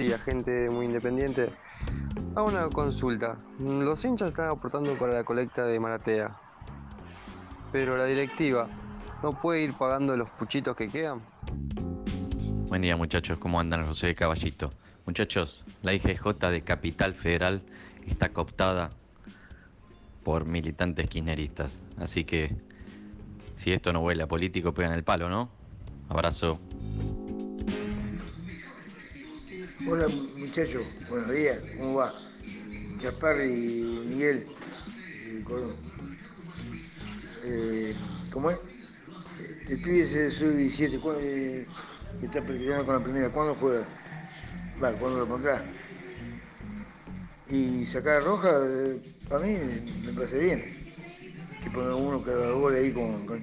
Día, gente muy independiente. Hago una consulta. Los hinchas están aportando para la colecta de Maratea. Pero la directiva no puede ir pagando los puchitos que quedan. Buen día muchachos, ¿cómo andan José de Caballito? Muchachos, la IGJ de Capital Federal está cooptada por militantes kirchneristas. Así que si esto no huele a político, pegan el palo, ¿no? Abrazo. Hola muchachos, buenos días, ¿cómo va? Gaspar y Miguel, eh, ¿Cómo es? El pibe ese sub 17, ¿cuándo, eh, está practicando con la primera, ¿cuándo juega? Va, ¿cuándo lo pondrá? Y sacar roja, eh, para mí me parece bien. Que ponga uno haga gol ahí con, con.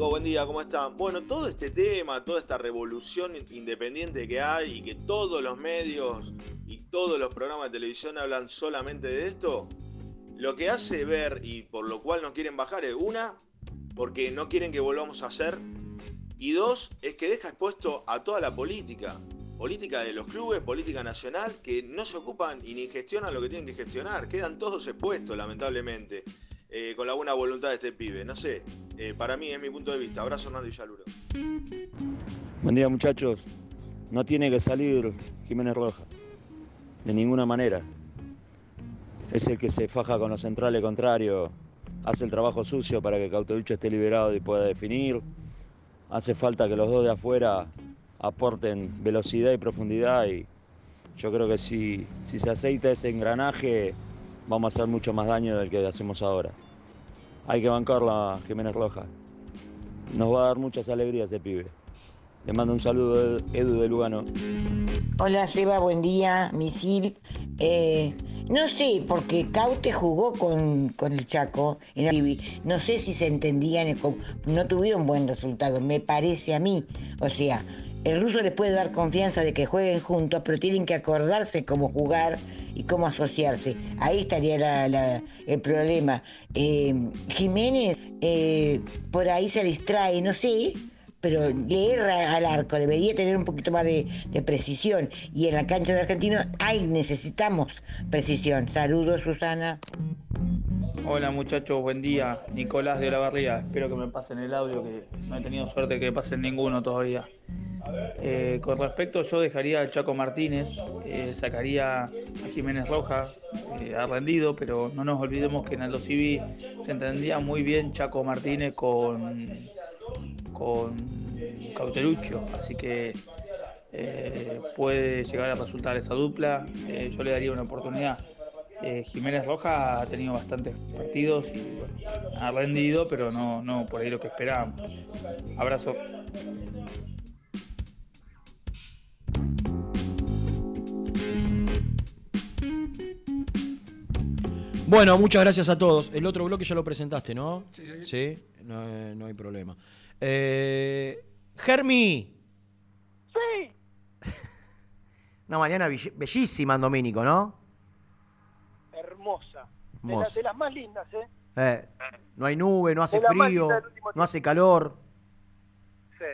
Chicos, buen día, ¿cómo están? Bueno, todo este tema, toda esta revolución independiente que hay y que todos los medios y todos los programas de televisión hablan solamente de esto, lo que hace ver y por lo cual nos quieren bajar es una, porque no quieren que volvamos a hacer, y dos, es que deja expuesto a toda la política, política de los clubes, política nacional, que no se ocupan y ni gestionan lo que tienen que gestionar, quedan todos expuestos lamentablemente. Eh, con la buena voluntad de este pibe. No sé, eh, para mí es mi punto de vista. Abrazo Hernando Villaluro. Buen día muchachos. No tiene que salir Jiménez Roja. De ninguna manera. Es el que se faja con los centrales contrarios. Hace el trabajo sucio para que Cauterucho esté liberado y pueda definir. Hace falta que los dos de afuera aporten velocidad y profundidad y yo creo que si, si se aceita ese engranaje vamos a hacer mucho más daño del que hacemos ahora. Hay que bancarla Jiménez Roja. Nos va a dar muchas alegrías ese pibe. Le mando un saludo Edu de Lugano. Hola Seba, buen día, misil. Eh, no sé, porque Caute jugó con, con el Chaco en el No sé si se entendían, no tuvieron buen resultado, me parece a mí. O sea, el ruso les puede dar confianza de que jueguen juntos, pero tienen que acordarse cómo jugar y cómo asociarse. Ahí estaría la- la- el problema. Eh, Jiménez eh, por ahí se distrae, no sé, pero le erra al arco, debería tener un poquito más de, precisión. Y en la cancha de Argentino, ahí necesitamos precisión. Saludos, Susana. Hola muchachos, buen día. Nicolás de la Barría. Espero que me pasen el audio, que no he tenido suerte que pasen ninguno todavía. Eh, con respecto, yo dejaría al Chaco Martínez, eh, sacaría a Jiménez Roja, eh, ha rendido, pero no nos olvidemos que en Aldo Civi se entendía muy bien Chaco Martínez con, con Cauteruccio, así que puede llegar a resultar esa dupla. Yo le daría una oportunidad. Jiménez Roja ha tenido bastantes partidos y ha rendido, pero no, no por ahí lo que esperábamos. Abrazo. Bueno, muchas gracias a todos. El otro bloque ya lo presentaste, ¿no? Sí, sí. Sí, no, no hay problema. Eh, Germi. Sí. Una mañana bellísima en Domínico, ¿no? Hermosa. De, Hermosa. las- de las más lindas, ¿eh? Eh, no hay nube, no hace la frío, no hace calor. Sí.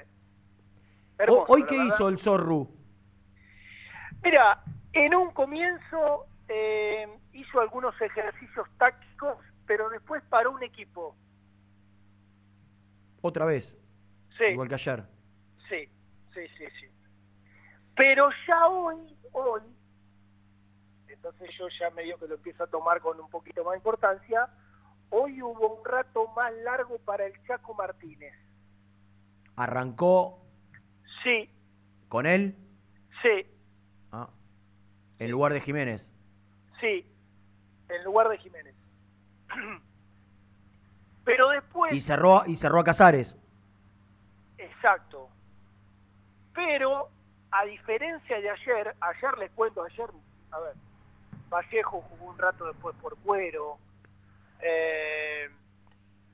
Hermoso, ¿Hoy la qué verdad. hizo el Zorru? Mira, en un comienzo eh, hizo algunos ejercicios tácticos, pero después paró un equipo. Otra vez, Sí, igual que ayer. sí, sí, sí, sí. Pero ya hoy, hoy, entonces yo ya medio que lo empiezo a tomar con un poquito más de importancia, hoy hubo un rato más largo para el Chaco Martínez. Arrancó Sí, con él sí, en lugar de Jiménez. sí, en lugar de Jiménez. Pero después... Y cerró, y cerró a Casares. Exacto. Pero, a diferencia de ayer, ayer les cuento, ayer, a ver, Vallejo jugó un rato después por Cuero, eh,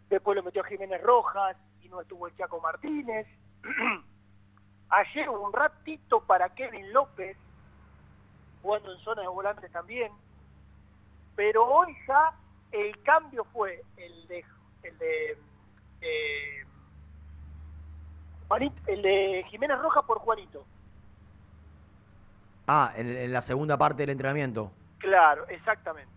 después lo metió Jiménez Rojas y no estuvo el Chaco Martínez. ayer hubo un ratito para Kevin López, jugando en zona de volantes también. Pero hoy ya el cambio fue el de, el de eh, Juanito- el de Jiménez Rojas por Juanito. Ah, en, en la segunda parte del entrenamiento. Claro, exactamente.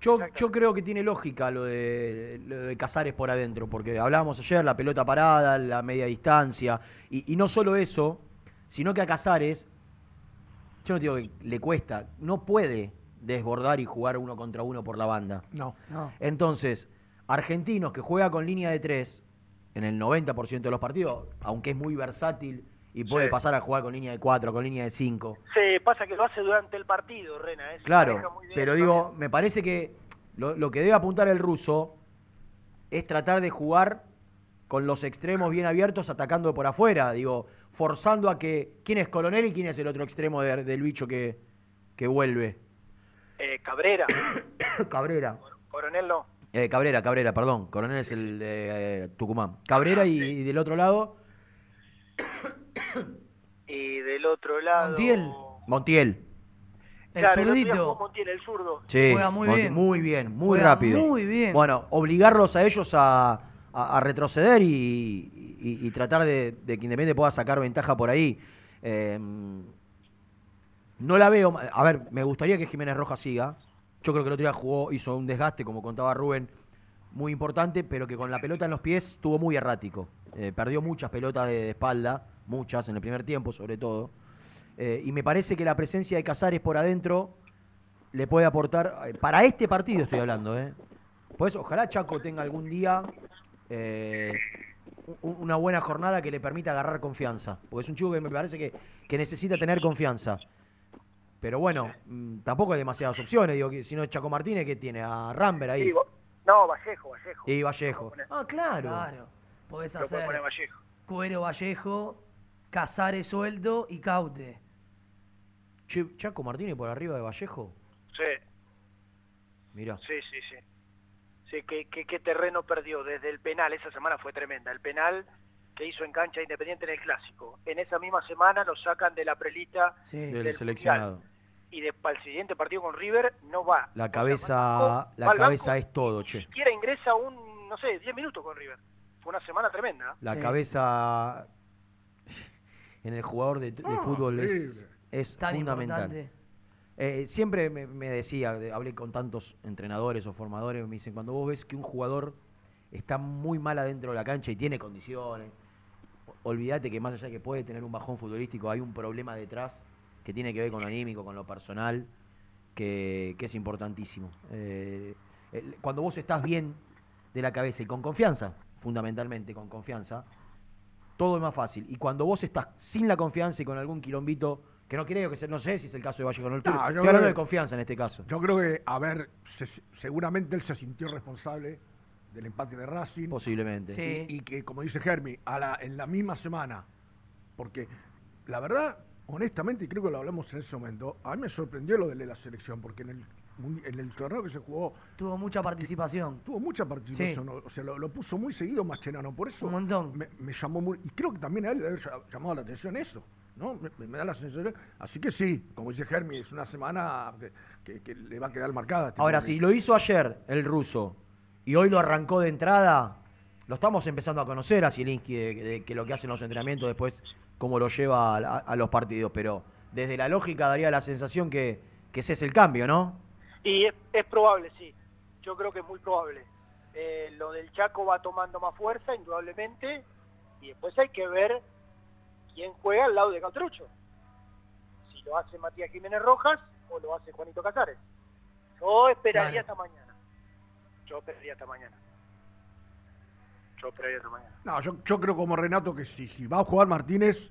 Yo, yo creo que tiene lógica lo de, lo de Casares por adentro, porque hablábamos ayer, la pelota parada, la media distancia, y, y no solo eso, sino que a Casares, yo no digo que le cuesta, no puede desbordar y jugar uno contra uno por la banda. No. No. Entonces, argentinos que juega con línea de tres en el 90% de los partidos, aunque es muy versátil y puede Sí. pasar a jugar con línea de cuatro, con línea de cinco. Se pasa que lo hace durante el partido, Rena. ¿eh? Claro, pero digo, me parece que lo, lo que debe apuntar el ruso es tratar de jugar con los extremos bien abiertos, atacando por afuera, digo, forzando a que quién es Coronel y quién es el otro extremo de- del bicho que, que vuelve. Eh, Cabrera, Cabrera. Coronel no. Eh, Cabrera, Cabrera, perdón. Coronel es el de eh, Tucumán. Cabrera y, y del otro lado, Y del otro lado... Montiel. Montiel. El Claro, zurdito. Montiel, el zurdo. Sí, Juega muy bien. Muy bien, muy Juega rápido. muy bien. Bueno, obligarlos a ellos a, a- retroceder y, tratar de, de que Independiente pueda sacar ventaja por ahí. Eh, no la veo. A ver, me gustaría que Jiménez Rojas siga. Yo creo que el otro día jugó, hizo un desgaste, como contaba Rubén, muy importante, pero que con la pelota en los pies estuvo muy errático. Eh, perdió muchas pelotas de, de espalda, muchas en el primer tiempo sobre todo. Eh, y me parece que la presencia de Casares por adentro le puede aportar, eh, para este partido estoy hablando, ¿eh? Pues ojalá Chaco tenga algún día eh, una buena jornada que le permita agarrar confianza. Porque es un chico que me parece que, que necesita tener confianza. Pero bueno, mm, tampoco hay demasiadas opciones. Digo, si no es Chaco Martínez, que tiene a Ramber ahí. Sí, no, Vallejo, Vallejo. Y Vallejo. Ah, claro. Claro. Podés Lo puede hacer poner Vallejo. Cuero Vallejo, Casares suelto y Caute. Che, Chaco Martínez por arriba de Vallejo. Sí, Mira. sí, sí, sí. Sí, qué, qué, qué terreno perdió desde el penal. Esa semana fue tremenda. El penal que hizo en cancha Independiente en el Clásico. En esa misma semana lo sacan de la prelita Del del seleccionado. Mundial. Y de, para el siguiente partido con River no va. La cabeza, la cabeza banco. es todo, che. Ni siquiera ingresa un, no sé, 10 minutos con River. Fue una semana tremenda. La cabeza en el jugador de, de fútbol es, es fundamental. importante. Eh, siempre me, decía, de- hablé con tantos entrenadores o formadores, me dicen, cuando vos ves que un jugador está muy mal adentro de la cancha y tiene condiciones, olvídate que más allá de que puede tener un bajón futbolístico, hay un problema detrás que tiene que ver con lo anímico, con lo personal, que, es importantísimo. Eh, cuando vos estás bien de la cabeza y con confianza, fundamentalmente con confianza, todo es más fácil. Y cuando vos estás sin la confianza y con algún quilombito, que no creo que sea, no sé si es el caso de Valle con el No, yo Estoy hablando que- de confianza en este caso. Yo creo que, a ver, se- seguramente él se sintió responsable del empate de Racing. Posiblemente. Sí. Y, y que, como dice Germi, a la, en la misma semana. Porque la verdad, honestamente, y creo que lo hablamos en ese momento, a mí me sorprendió lo de la selección, porque en el, en el torneo que se jugó Tuvo mucha participación. tuvo mucha participación. Sí. O sea, lo, lo puso muy seguido Mascherano. Por eso Un montón. Me, me llamó muy. Y creo que también a él le debe haber llamado la atención eso. ¿No? Me, me da la sensación. Así que sí, como dice Germi, es una semana que, que- que le va a quedar marcada. este Ahora, si lo hizo ayer el ruso y hoy lo arrancó de entrada, lo estamos empezando a conocer a Zielinski de, de que lo que hacen los entrenamientos después, cómo lo lleva a, a- a los partidos. Pero desde la lógica daría la sensación que, que ese es el cambio, ¿no? Y es, es probable, sí. Yo creo que es muy probable. Eh, lo del Chaco va tomando más fuerza, indudablemente, y después hay que ver quién juega al lado de Cautrucho. Si lo hace Matías Jiménez Rojas o lo hace Juanito Casares. Yo esperaría hasta mañana. Yo esperaría hasta mañana. Yo esperaría hasta mañana. No, yo, yo creo como Renato que si, si va a jugar Martínez,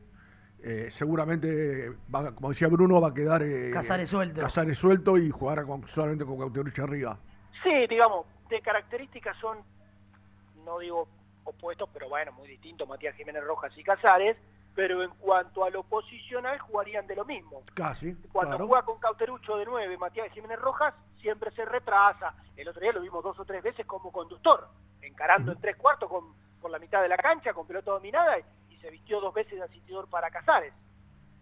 eh, seguramente, va, como decía Bruno, va a quedar eh, Casares suelto. Casares suelto y jugar con- solamente con Cauterucho arriba. Sí, digamos, de características son, no digo opuestos, pero bueno, muy distintos, Matías Jiménez Rojas y Casares, pero en cuanto a lo posicional jugarían de lo mismo. Casi. Cuando claro. juega con Cauterucho de 9, Matías Jiménez Rojas, siempre se retrasa. El otro día lo vimos dos o tres veces como conductor, encarando en tres cuartos con, por la mitad de la cancha, con pelota dominada, y, y se vistió dos veces de asistidor para Casares.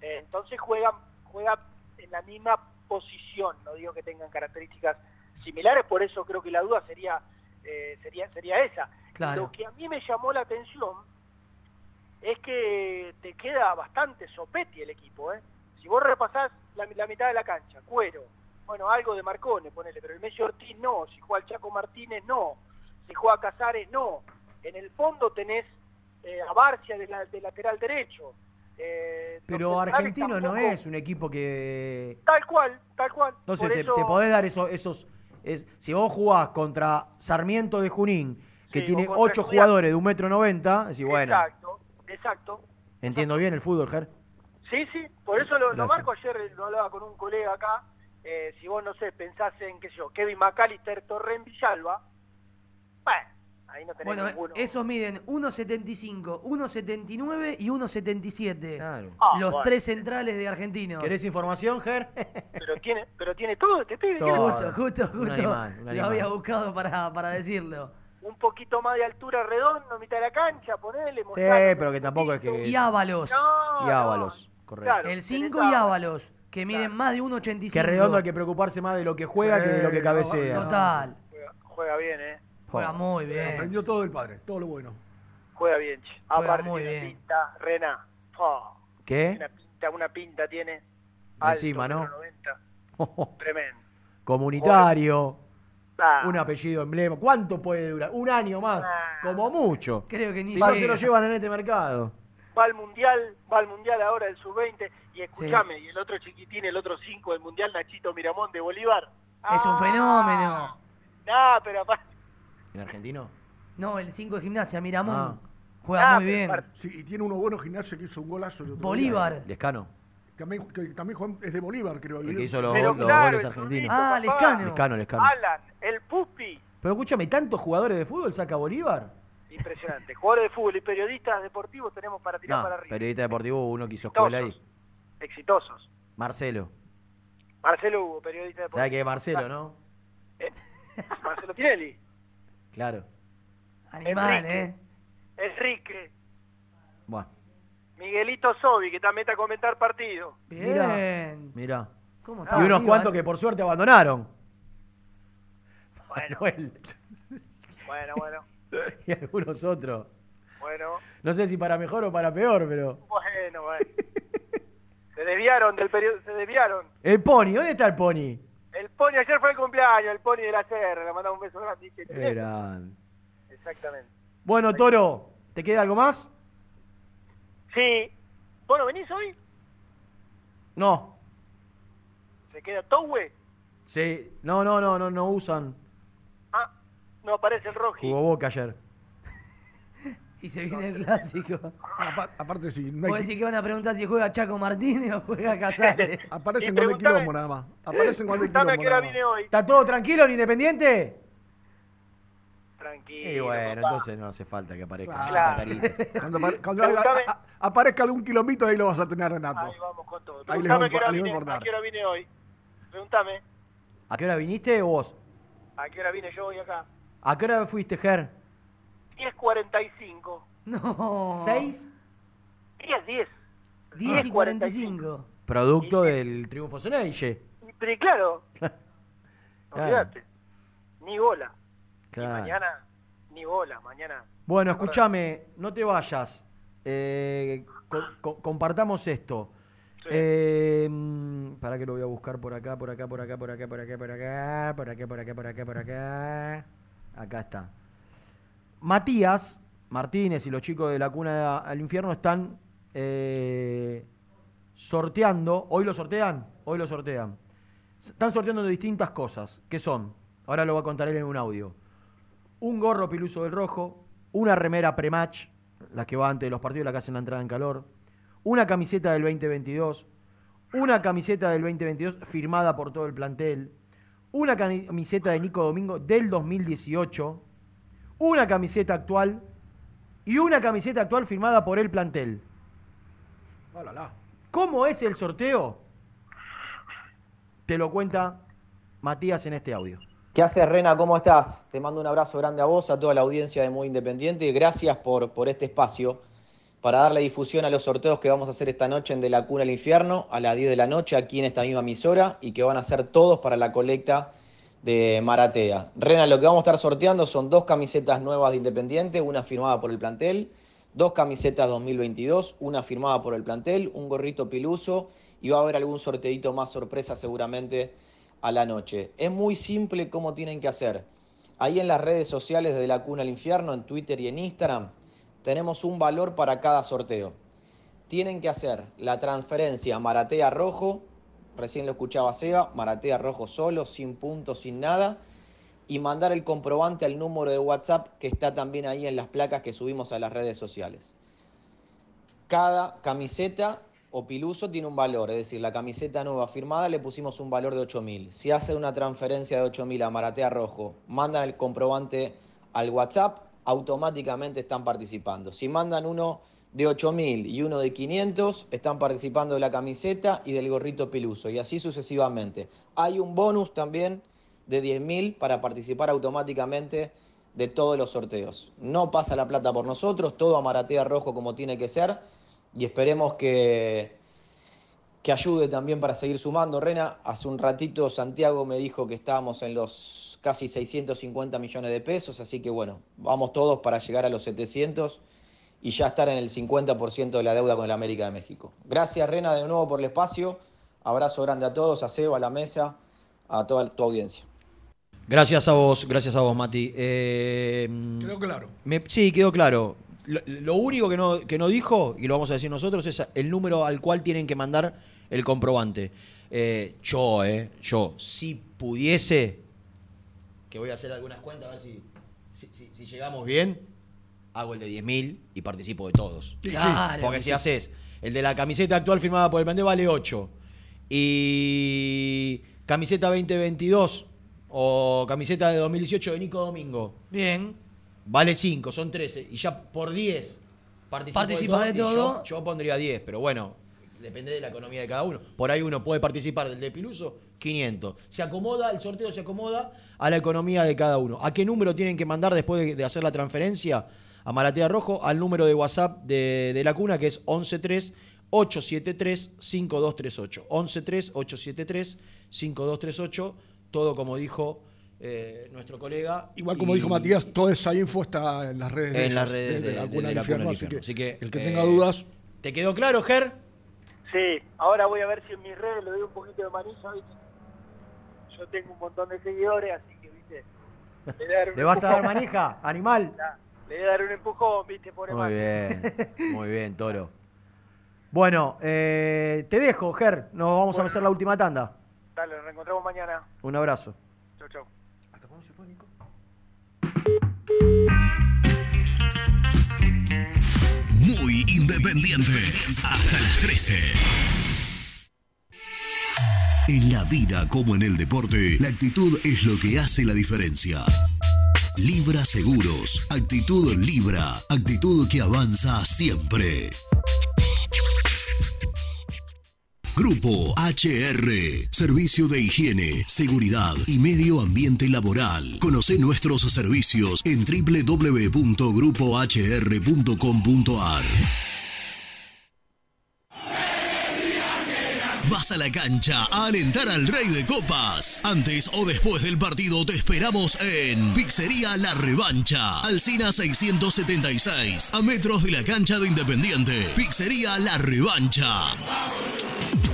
Eh, entonces juegan, juega en la misma posición, no digo que tengan características similares, por eso creo que la duda sería, eh, sería, sería esa. Claro. Lo que a mí me llamó la atención es que te queda bastante sopeti el equipo, ¿eh? Si vos repasás la, la mitad de la cancha, Cuero, bueno, algo de Marcone, ponele, pero el Messi Ortiz no, si juega el Chaco Martínez no, si juega Casares no. En el fondo tenés eh, a Barcia de, la- de lateral derecho. Eh, Pero Argentino no es un equipo que... Tal cual, tal cual. Entonces te, eso- te podés dar eso- esos... es- si vos jugás contra Sarmiento de Junín, que Sí, tiene ocho jugadores de un metro noventa, decís, bueno, Exacto, exacto. entiendo bien el fútbol, Ger. Sí, sí, por eso lo, marco ayer, lo hablaba con un colega acá, eh, si vos, no sé, pensás en, qué sé yo, Kevin McAllister, Torren Villalba, bueno, ahí no tenés Bueno, ninguno. esos miden 1.75, 1.79 y 1.77. Ah, Los bueno. tres centrales de Argentino. ¿Querés información, Ger? Pero tiene, pero tiene todo este pibe, tiene Todo. Justo, justo, Un justo. animal, un Lo había buscado para, para decirlo. Un poquito más de altura redondo, mitad de la cancha, ponele, Sí, pero que tampoco es que... Y Ábalos. No, Y Ábalos, correcto. Claro, El 5 tenés y Ábalos, que miden más de 1.85. Que redondo hay que preocuparse más de lo que juega Sí, que de lo que no, cabecea. Total. Juega, juega bien, eh. Juega muy bien. Aprendió todo del padre, todo lo bueno. Juega bien, che. Juega Aparte muy bien. pinta, Rena. Oh, ¿Qué? Una pinta, una pinta tiene. Encima, alto, ¿no? metro 90, Tremendo. Comunitario, Ah, un apellido emblema. ¿Cuánto puede durar? Un año más, como mucho. Creo que ni Si no se lo llevan en este mercado. va al mundial, va al mundial ahora el sub-20 y escúchame, y el otro chiquitín, el otro 5 del mundial, Nachito Miramón de Bolívar. Es un Ah, fenómeno. No, pero aparte, ¿En argentino? No, el 5 de gimnasia, Miramón. Ah. Juega Ah, muy pero bien. Sí, y tiene uno bueno gimnasio que hizo un golazo. el. Bolívar. Lescano, También, que también es de Bolívar, creo. el que hizo los, Pero los claro, goles el argentinos. Ah, papá. Lescano. Lescano, Lescano. Alan, el Pupi. Pero escúchame, ¿tantos jugadores de fútbol saca Bolívar? Impresionante. Jugadores de fútbol y periodistas deportivos tenemos para tirar No, para arriba. periodista deportivo uno que hizo escuela ahí. Exitosos. Marcelo. Marcelo Hugo, periodista deportivo. ¿Sabes qué es Marcelo, no? Eh, Marcelo Tinelli. Claro. Animal, Enrique. ¿eh? Enrique. Bueno, Miguelito Sobi, que también está a comentar partido. Bien. mirá. ¿Cómo Y está? unos Bolívar? cuantos que por suerte abandonaron. Manuel. Bueno, bueno. y algunos otros. Bueno, No sé si para mejor o para peor, pero. bueno, bueno. Se desviaron del periodo, se desviaron. El Pony, ¿dónde está el Pony? El Pony ayer fue el cumpleaños, el Pony de la Serra, le mandamos un beso grande. Eran. Exactamente. Bueno, Toro, ¿te queda algo más? Sí. Bueno, ¿venís hoy? No. ¿Se queda Towe? Sí. No, no, no, no, no usan. Ah, no aparece el Roji. Jugó Boca ayer. Y se viene el clásico. Aparte, sí. No Vos hay decís que van a preguntar si juega Chaco Martínez o juega Casares. Aparecen cuando hay quilombo nada más. Aparecen cuando hay Preguntame a quilombo qué hora nada más. vine hoy. ¿Está todo tranquilo en Independiente? Tranquilo. Y bueno, papá. entonces no hace falta que aparezca. Claro. Cuando, cuando a- aparezca algún kilomito, ahí lo vas a tener, Renato. Ahí vamos con todo. Ahí les qué hora a vine, a qué hora vine hoy. Preguntame, ¿A qué hora viniste vos? ¿a qué hora vine yo hoy acá? ¿A qué hora fuiste, Ger? 10.45. No. ¿Seis? 10, 10. 10 y 45. Producto del triunfo Soneiche. Y- Pero claro, Claro. olvídate. Ni bola. Claro. Mañana, ni bola. Mañana. Bueno, escúchame, no te vayas. Eh, co- co- compartamos esto. Eh, mm, para que lo voy a buscar por acá, por acá, por acá, por acá, por acá, por acá, por acá, por acá, por acá, por acá. Acá está. Matías Martínez y los chicos de la cuna al infierno están eh, sorteando. Hoy lo sortean, hoy lo sortean. Están sorteando distintas cosas. ¿Qué son? Ahora lo va a contar él en un audio. Un gorro piluso del rojo, una remera pre-match, la que va antes de los partidos, la que hacen la entrada en calor, una camiseta del 2022, una camiseta del 2022 firmada por todo el plantel, una camiseta de Nico Domingo del 2018, una camiseta actual y una camiseta actual firmada por el plantel. ¿Cómo es el sorteo? Te lo cuenta Matías en este audio. ¿Qué haces, Rena? ¿Cómo estás? Te mando un abrazo grande a vos, a toda la audiencia de Muy Independiente. Gracias por, por este espacio para darle difusión a los sorteos que vamos a hacer esta noche en De la Cuna al Infierno a las 10 de la noche aquí en esta misma emisora y que van a ser todos para la colecta de Maratea. Rena, lo que vamos a estar sorteando son dos camisetas nuevas de Independiente, una firmada por el plantel, dos camisetas 2022, una firmada por el plantel, un gorrito piluso y va a haber algún sorteito más sorpresa seguramente a la noche. Es muy simple cómo tienen que hacer. Ahí en las redes sociales de La Cuna al Infierno, en Twitter y en Instagram, tenemos un valor para cada sorteo. Tienen que hacer la transferencia Maratea Rojo, recién lo escuchaba Seba, Maratea Rojo solo, sin puntos, sin nada, y mandar el comprobante al número de WhatsApp que está también ahí en las placas que subimos a las redes sociales. Cada camiseta o piluso tiene un valor, es decir, la camiseta nueva firmada le pusimos un valor de 8.000. Si hace una transferencia de 8.000 a Maratea Rojo, mandan el comprobante al WhatsApp, automáticamente están participando. Si mandan uno de 8.000 y uno de 500, están participando de la camiseta y del gorrito piluso, y así sucesivamente. Hay un bonus también de 10.000 para participar automáticamente de todos los sorteos. No pasa la plata por nosotros, todo a Maratea Rojo como tiene que ser y esperemos que, que ayude también para seguir sumando. Rena, hace un ratito Santiago me dijo que estábamos en los casi 650 millones de pesos, así que bueno, vamos todos para llegar a los 700 y ya estar en el 50% de la deuda con el América de México. Gracias Rena de nuevo por el espacio, abrazo grande a todos, a Seba, a la mesa, a toda tu audiencia. Gracias a vos, gracias a vos, Mati. Eh, Quedó claro. me- sí, quedó claro. Lo, lo único que no, que no dijo, y lo vamos a decir nosotros, es el número al cual tienen que mandar el comprobante. Eh, yo, eh, yo, si pudiese, que voy a hacer algunas cuentas, a ver si, si, si- si llegamos bien, hago el de 10.000 y participo de todos. Claro, Porque que si sí. haces el de la camiseta actual firmada por el plantel vale 8. Y camiseta 2022 o camiseta de 2018 de Nico Domingo. Bien. Vale 5, son 13. Y ya por 10 participo Participa de yo- todo. Yo, pondría 10, pero bueno, depende de la economía de cada uno. Por ahí uno puede participar del de Piluso, 500. Se acomoda, el sorteo se acomoda a la economía de cada uno. ¿A qué número tienen que mandar después de, de hacer la transferencia? A Maratea Rojo, al número de WhatsApp de, de la cuna, que es 113 873 5238. 113 873 5238. Todo como dijo eh, nuestro colega. Igual como Y- dijo Matías, toda esa info está en las redes de en las ellos, redes de, de, la de- Cuna de la Infierno, Cuna así que Así que, el que eh, tenga dudas, ¿Te quedó claro, Ger? Sí, ahora voy a ver si en mis redes le doy un poquito de manija, ¿viste? Yo tengo un montón de seguidores, así que, ¿viste? Le, ¿Le vas a dar manija? Animal. Le voy a dar un empujón, ¿viste? Pobre Muy bien, muy bien, Toro. Bueno, eh, te dejo, Ger. Nos vamos a hacer la última tanda. Dale, nos reencontramos mañana. Un abrazo. Muy independiente. Hasta las 13. En la vida como en el deporte, la actitud es lo que hace la diferencia. Libra Seguros. Actitud Libra. Actitud que avanza siempre. Grupo HR, Servicio de Higiene, Seguridad y Medio Ambiente Laboral. Conoce nuestros servicios en www.grupohr.com.ar. Vas a la cancha a alentar al Rey de Copas. Antes o después del partido te esperamos en Pizzería La Revancha, Alcina 676, a metros de la cancha de Independiente. Pizzería La Revancha.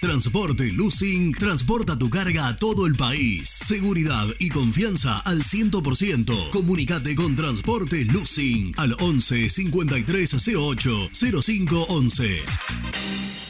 Transporte Lucing transporta tu carga a todo el país. Seguridad y confianza al 100%. Comunicate con Transporte Lucing al 11 5308 0511.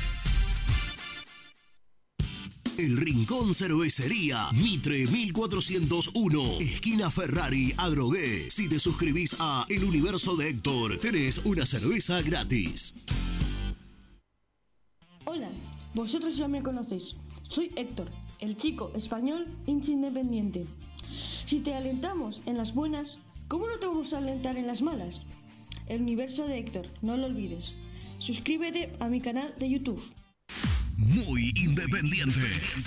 El Rincón Cervecería, Mitre 1401, esquina Ferrari, Adrogué. Si te suscribís a El Universo de Héctor, tenés una cerveza gratis. Hola, vosotros ya me conocéis. Soy Héctor, el chico español hincha independiente. Si te alentamos en las buenas, ¿cómo no te vamos a alentar en las malas? El universo de Héctor, no lo olvides. Suscríbete a mi canal de YouTube. Muy independiente.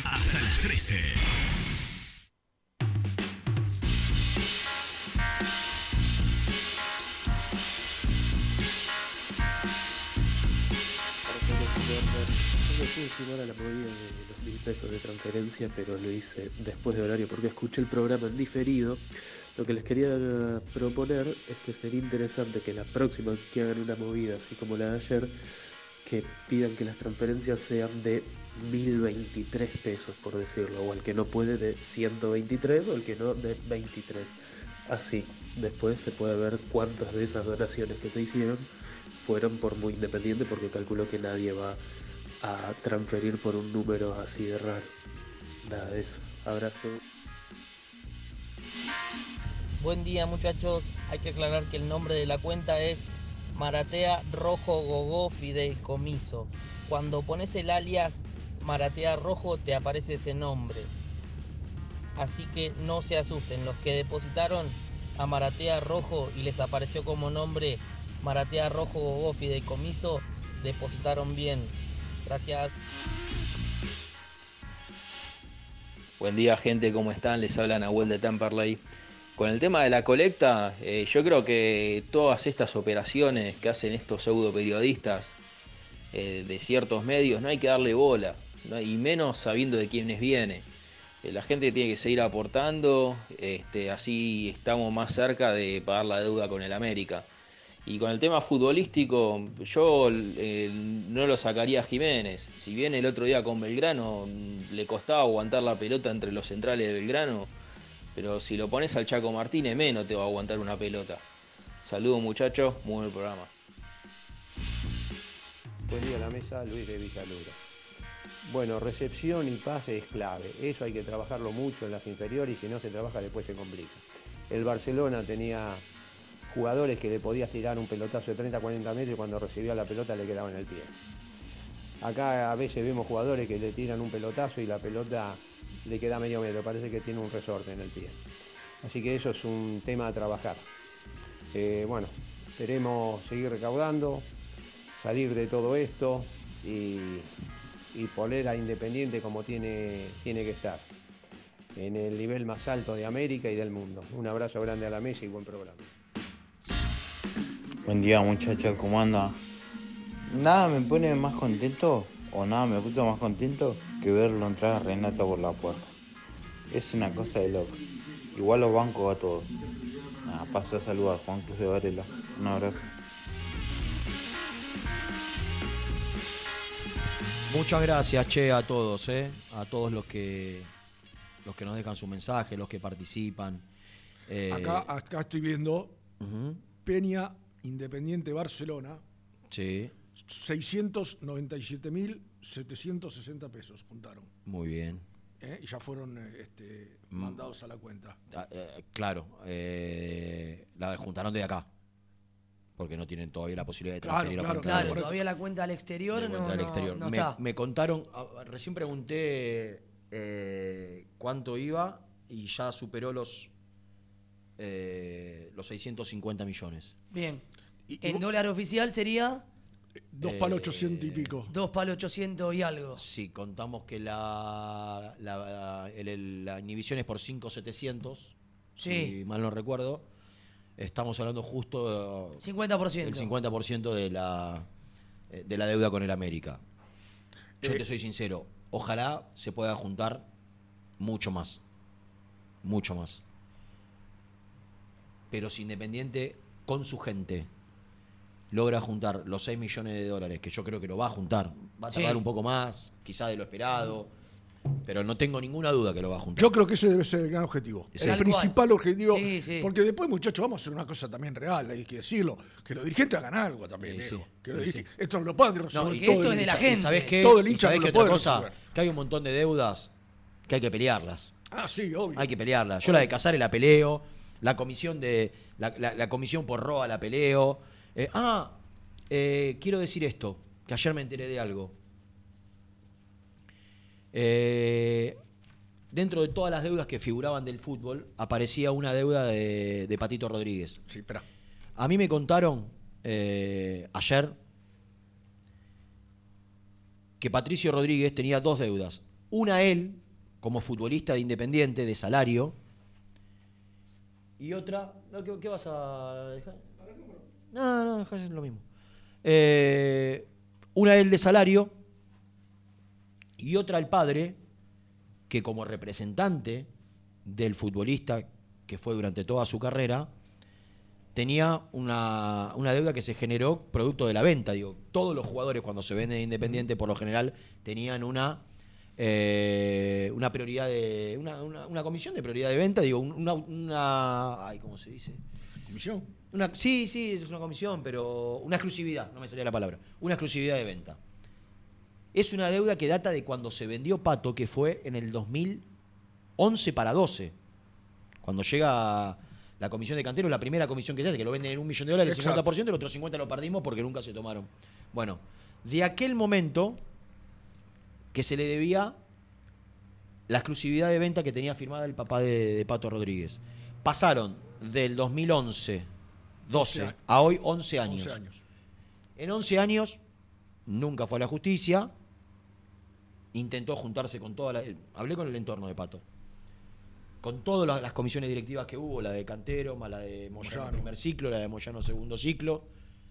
Hasta las 13. Yo pude sumar a la movida de los mil pesos de transferencia, pero lo hice después de horario porque escuché el programa en diferido. Lo que les quería proponer es que sería interesante que la próxima que hagan una movida así como la de ayer, pidan que las transferencias sean de 1023 pesos, por decirlo, o el que no puede de 123 o el que no de 23. Así, después se puede ver cuántas de esas donaciones que se hicieron fueron por muy independiente, porque calculo que nadie va a transferir por un número así de raro. Nada de eso. Abrazo. Buen día muchachos, hay que aclarar que el nombre de la cuenta es Maratea Rojo Gogó Fideicomiso. Cuando pones el alias Maratea Rojo te aparece ese nombre. Así que no se asusten, los que depositaron a Maratea Rojo y les apareció como nombre Maratea Rojo Gogó Fideicomiso, depositaron bien. Gracias. Buen día gente, ¿cómo están? Les habla Nahuel de Temperley. Con el tema de la colecta, eh, yo creo que todas estas operaciones que hacen estos pseudo periodistas eh, de ciertos medios no hay que darle bola, y menos sabiendo de quiénes viene. Eh, la gente tiene que seguir aportando, este, así estamos más cerca de pagar la deuda con el América. Y con el tema futbolístico, yo no lo sacaría a Jiménez. Si bien el otro día con Belgrano le costaba aguantar la pelota entre los centrales de Belgrano, pero si lo pones al Chaco Martínez, menos te va a aguantar una pelota. Saludos muchachos, muy buen programa. Buen día a la mesa, Luis de Villalura. Bueno, recepción y pase es clave. Eso hay que trabajarlo mucho en las inferiores y si no se trabaja después se complica. El Barcelona tenía jugadores que le podías tirar un pelotazo de 30 40 metros y cuando recibía la pelota le quedaba en el pie. Acá a veces vemos jugadores que le tiran un pelotazo y la pelota le queda medio metro, parece que tiene un resorte en el pie. Así que eso es un tema a trabajar. Eh, bueno, esperemos seguir recaudando, salir de todo esto y, y poner a Independiente como tiene, tiene que estar, en el nivel más alto de América y del mundo. Un abrazo grande a la mesa y buen programa. Buen día muchachos, ¿cómo anda? Nada me pone más contento o nada me puso más contento que verlo entrar a Renato por la puerta. Es una cosa de loco. Igual los bancos a todos. Nada, paso a saludar Juan Cruz de Varela. Un abrazo. Muchas gracias, che, a todos, eh, a todos los que los que nos dejan su mensaje, los que participan. Eh, Acá, acá estoy viendo Peña Independiente Barcelona. Sí. 697.760 pesos juntaron. Muy bien. ¿eh? Y ya fueron eh, este, Mm. mandados a la cuenta. Ah, eh, claro, eh, la juntaron de acá. porque no tienen todavía la posibilidad de Claro, transferir claro, a cuenta claro, de- todavía la cuenta al exterior no, cuenta al exterior. no me, está. me contaron, ah, recién pregunté eh, cuánto iba y ya superó los eh, los 650 millones. Bien. Y- y en vos- dólar oficial sería Dos palos 800 y pico. dos palos 800 y algo. Si contamos que la, la, el- el- la inhibición es por 5,700, Sí. si mal no recuerdo, estamos hablando justo 50%. del 50% de la, eh, de la deuda con el América. Yo Eh, te soy sincero, ojalá se pueda juntar mucho más, mucho más. Pero si Independiente con su gente logra juntar los 6 millones de dólares, que yo creo que lo va a juntar, va a tardar Sí. un poco más, quizá de lo esperado, pero no tengo ninguna duda que lo va a juntar. Yo creo que ese debe ser el gran objetivo. Sí. El principal objetivo. Sí, sí. Porque después, muchachos, vamos a hacer una cosa también real, hay que decirlo. Que los dirigentes hagan algo también. Que dirigentes- Esto no lo pueden No, resolver y todo esto el es de la gente. ¿Sabés qué? Todo el ¿Y hincha sabés no qué lo otra cosa? resolver. Que hay un montón de deudas que hay que pelearlas. Ah, sí, obvio. Hay que pelearlas. Yo la de Casares la peleo, la comisión de la, la- la comisión por Roa la peleo. Eh, ah, eh, quiero decir esto, que ayer me enteré de algo. Eh, dentro de todas las deudas que figuraban del fútbol, aparecía una deuda de, de Patito Rodríguez. Sí, espera. A mí me contaron ayer que Patricio Rodríguez tenía dos deudas. Una él, como futbolista de Independiente, de salario, y otra... ¿qué, qué vas a dejar? No, no, dejá lo mismo. Eh, una él de salario y otra el padre, que como representante del futbolista que fue durante toda su carrera, tenía una, una deuda que se generó producto de la venta. Digo, todos los jugadores cuando se venden Independiente, por lo general, tenían una eh, una prioridad de. Una, una- una comisión de prioridad de venta, digo, un- una, una. Ay, ¿cómo se dice? ¿Comisión? Una, sí, sí, es una comisión, pero. Una exclusividad, no me salía la palabra. Una exclusividad de venta. Es una deuda que data de cuando se vendió Pato, que fue en el 2011 para 12. Cuando llega la comisión de canteros, la primera comisión que se hace, que lo venden en un millón de dólares, el Exacto. 50%, el otro 50% lo perdimos porque nunca se tomaron. Bueno, de aquel momento que se le debía la exclusividad de venta que tenía firmada el papá de, de Pato Rodríguez. Pasaron del 2011, 12, a hoy 11 años. 11 años. En 11 años nunca fue a la justicia, intentó juntarse con toda la... Hablé con el entorno de Pato. Con todas las, las comisiones directivas que hubo, la de Cantero, más la de Moyano, Moyano. primer ciclo, la de Moyano segundo ciclo,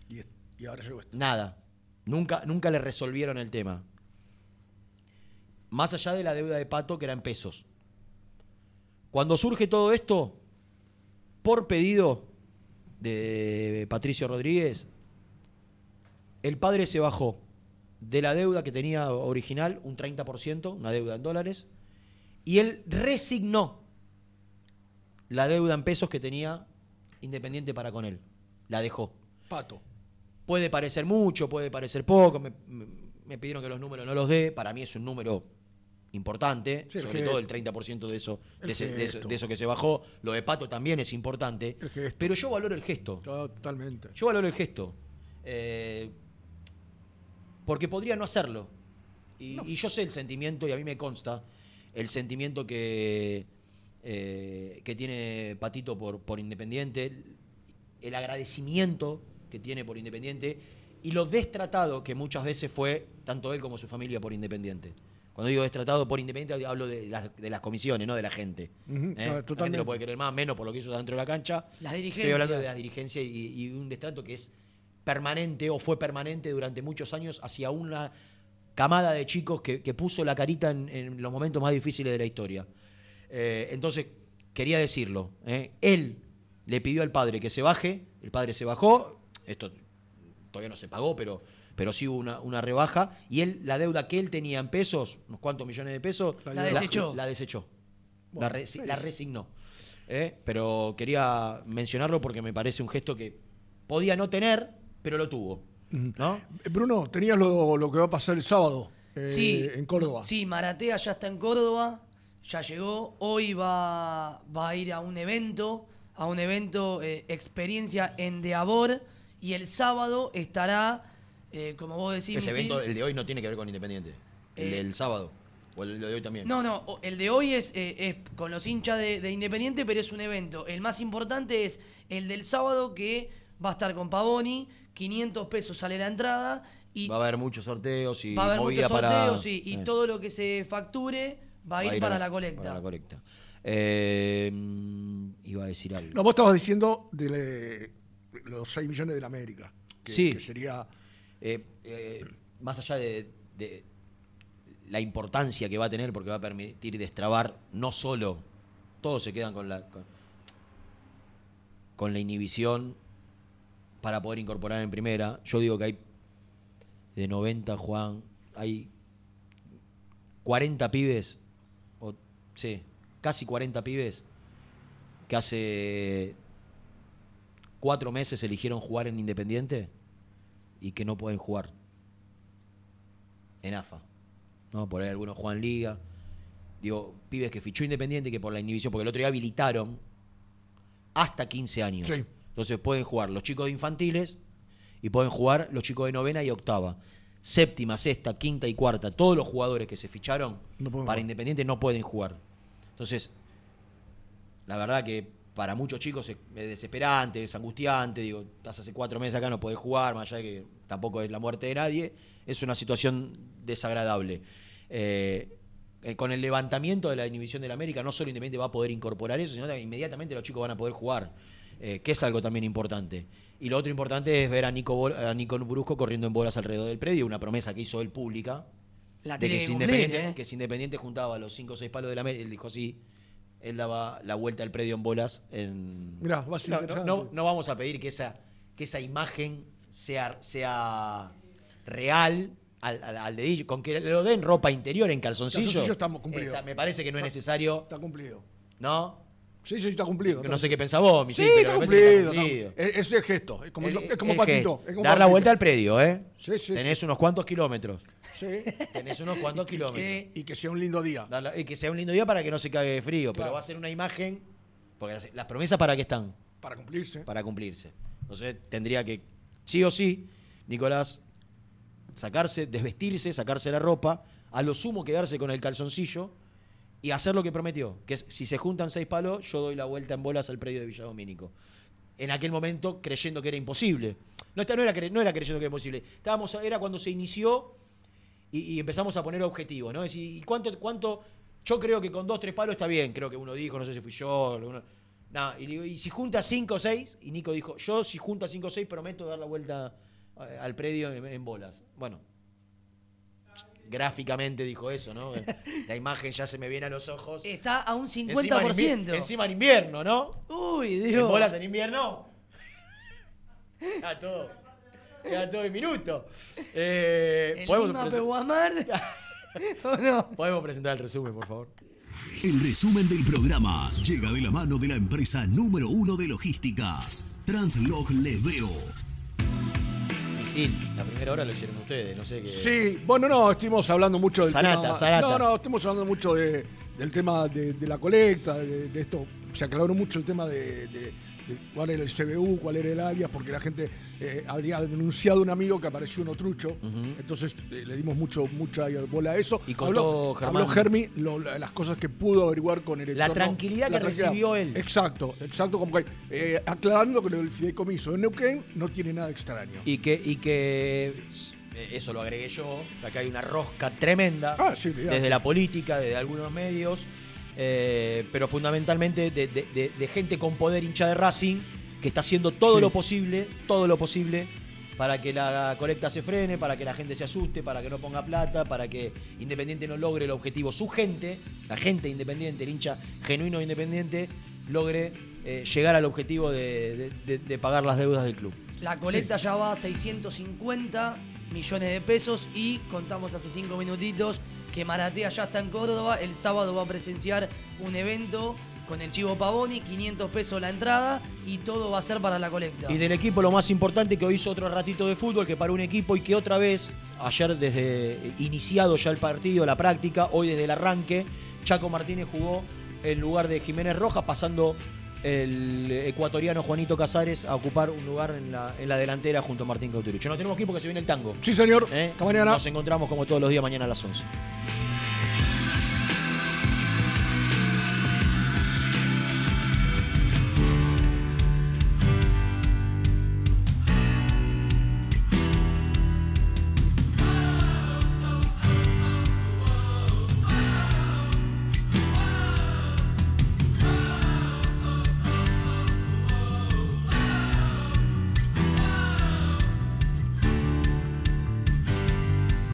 Y, ahora llegó esto. nada. Nunca, nunca le resolvieron el tema. Más allá de la deuda de Pato, que era en pesos. Cuando surge todo esto, por pedido de Patricio Rodríguez, el padre se bajó de la deuda que tenía original, un 30%, una deuda en dólares, y él resignó la deuda en pesos que tenía Independiente para con él. La dejó. Pato. Puede parecer mucho, puede parecer poco. Me, me- me pidieron que los números no los dé. Para mí es un número importante, Sí, sobre gesto. todo el 30% de eso, de, ese- de eso, gesto. de eso que se bajó. Lo de Pato también es importante. Pero yo valoro el gesto. Totalmente. Yo valoro el gesto. Eh, porque podría no hacerlo. Y, y yo sé el sentimiento, y a mí me consta, el sentimiento que, eh, que tiene Patito por, por Independiente, el, el agradecimiento que tiene por Independiente y lo destratado que muchas veces fue tanto él como su familia por Independiente. Cuando digo destratado por Independiente hablo de las, de las comisiones, no de la gente. Ujú, ¿eh? claro, La gente totalmente. lo puede querer más, menos por lo que hizo dentro de la cancha. Las Estoy hablando de dirigencias. la dirigencia y, y un destrato que es permanente o fue permanente durante muchos años hacia una camada de chicos que, que puso la carita en, en los momentos más difíciles de la historia. Eh, entonces, quería decirlo. ¿eh? Él le pidió al padre que se baje, el padre se bajó, esto todavía no se pagó, pero, pero sí hubo una, una rebaja, y él, la deuda que él tenía en pesos, unos cuantos millones de pesos, La desechó. La, desechó. Bueno, la, resi- la es- resignó. ¿eh? Pero quería mencionarlo porque me parece un gesto que podía no tener, pero lo tuvo. ¿no? Eh, Bruno, tenías lo, lo que va a pasar el sábado eh, Sí, en Córdoba. Sí, Maratea ya está en Córdoba, ya llegó. Hoy va, va a ir a un evento, a un evento, eh, experiencia en Deabor, Y el sábado estará, eh, como vos decís, Ese evento, el de hoy, no tiene que ver con Independiente. El Eh, del sábado. O el de hoy también. No, no, el de hoy es, eh, es con los hinchas de, de Independiente, pero es un evento. El más importante es el del sábado que va a estar con Pavoni, 500 pesos sale la entrada y Va a haber muchos sorteos y va a haber movida muchos para- sorteos y, y eh, todo lo que se facture va a ir, para, la, colecta. Para la colecta. Eh, mm, iba a decir algo. No, vos estabas diciendo de le- los 6 millones de la América. Que, Sí. que sería. Eh, eh, más allá de, la importancia que va a tener, porque va a permitir destrabar no solo, todos se quedan con la, con, con la inhibición para poder incorporar en primera. Yo digo que hay de 90, Juan, hay 40 pibes, o, sí, casi 40 pibes, que hace cuatro meses eligieron jugar en Independiente y que no pueden jugar en AFA. ¿no? Por ahí algunos juegan Liga. Digo, pibes que fichó Independiente que por la inhibición, porque el otro día habilitaron hasta 15 años. Sí. Entonces pueden jugar los chicos de infantiles y pueden jugar los chicos de novena y octava. Séptima, sexta, quinta y cuarta, todos los jugadores que se ficharon No para jugar. Independiente no pueden jugar. Entonces, la verdad que para muchos chicos es, es desesperante, es angustiante. Digo, estás hace cuatro meses acá, no podés jugar, más allá de que tampoco es la muerte de nadie. Es una situación desagradable. Eh, eh, con el levantamiento de la inhibición del América, no solo Independiente va a poder incorporar eso, sino que inmediatamente los chicos van a poder jugar, eh, que es algo también importante. Y lo otro importante es ver a Nico, a Nico Brusco corriendo en bolas alrededor del predio, una promesa que hizo él pública. La de que cumplir, Independiente, ¿eh? que si Independiente juntaba los 5 o 6 palos del América, él dijo así, él daba la vuelta al predio en bolas. En... Mirá, va a ser no, no, interesante. no- no vamos a pedir que esa, que esa imagen sea, sea real al, al- al dedillo, con que lo den ropa interior en calzoncillo. Calzoncillo estamos cumplidos. está- me parece que no es necesario, Está cumplido. ¿no? Sí, sí, está cumplido. No sé qué pensás vos, Sí, Misil, pero está que está cumplido. cumplido. está- Es, el gesto. Es como, El- es como el patito. gesto. es como Dar la patito. vuelta al predio, ¿eh? Sí, sí, Tenés sí. unos cuantos kilómetros. Sí. Tenés unos cuantos kilómetros. Y que sea un lindo día. Y que sea un lindo día para que no se cague de frío, Claro. pero va a ser una imagen. Porque las- las promesas para qué están? Para cumplirse. Para cumplirse. Entonces tendría que, sí o sí, Nicolás, sacarse, desvestirse, sacarse la ropa, a lo sumo quedarse con el calzoncillo y hacer lo que prometió, que es si se juntan seis palos, yo doy la vuelta en bolas al predio de Villadomínico. En aquel momento creyendo que era imposible. No, esta- no, era, no era creyendo que era imposible. Estábamos, era cuando se inició y, empezamos a poner objetivos, ¿no? Es ¿y cuánto, cuánto? Yo creo que con dos, tres palos está bien, creo que uno dijo, no sé si fui yo. uno- Nah, y, y si junta cinco o seis, y Nico dijo, yo si junta cinco o seis prometo dar la vuelta eh, al predio en bolas. Bueno, gráficamente dijo eso, ¿no? La imagen ya se me viene a los ojos. Está a un Encima en 50%. invier- Encima en invierno, ¿no? Uy, En Dios. bolas en invierno. Queda todo. Queda todo en minuto. Eh, El ¿podemos, Lima presen- Peguamar. ¿O no? podemos presentar el resumen, por favor. El resumen del programa llega de la mano de la empresa número uno de logística, Translog Leveo. Misil, la primera hora lo hicieron ustedes, no sé qué. Sí, bueno, no, estuvimos hablando mucho del Sanata, tema. sanata. No, no, estuvimos hablando mucho de- del tema de, de la colecta, de, de esto. Se aclaró mucho el tema de, de- cuál era el CBU, cuál era el alias, porque la gente eh, había denunciado a un amigo que apareció uno trucho. Entonces eh, le dimos mucho, mucha bola a eso. Y contó habló, Germán. habló Germi lo- las cosas que pudo averiguar con el La tranquilidad que recibió él. Exacto, exacto. Como que, eh, aclarando que el fideicomiso de Neuquén no tiene nada extraño. Y que, y que eso lo agregué yo, que acá hay una rosca tremenda, Ah, sí, desde la política, desde algunos medios, eh, pero fundamentalmente de, de- de- de gente con poder hincha de Racing, que está haciendo todo Sí. lo posible, todo lo posible para que la colecta se frene, para que la gente se asuste, para que no ponga plata, para que Independiente no logre el objetivo. Su gente, la gente independiente, el hincha genuino de Independiente, logre eh, llegar al objetivo de- de- de- de pagar las deudas del club. La colecta ya va a 650 millones de pesos y contamos hace cinco minutitos que Maratea ya está en Córdoba. El sábado va a presenciar un evento con el Chivo Pavoni, 500 pesos la entrada y todo va a ser para la colecta. Y del equipo lo más importante que hoy hizo otro ratito de fútbol, que para un equipo y que otra vez, ayer desde iniciado ya el partido, la práctica, hoy desde el arranque, Chaco Martínez jugó en lugar de Jiménez Rojas, pasando el ecuatoriano Juanito Casares a ocupar un lugar en la, en la delantera junto a Martín Cauterucho. Nos tenemos que ir porque se viene el tango. Sí, señor. ¿Eh? Hasta mañana. Nos encontramos como todos los días mañana a las 11.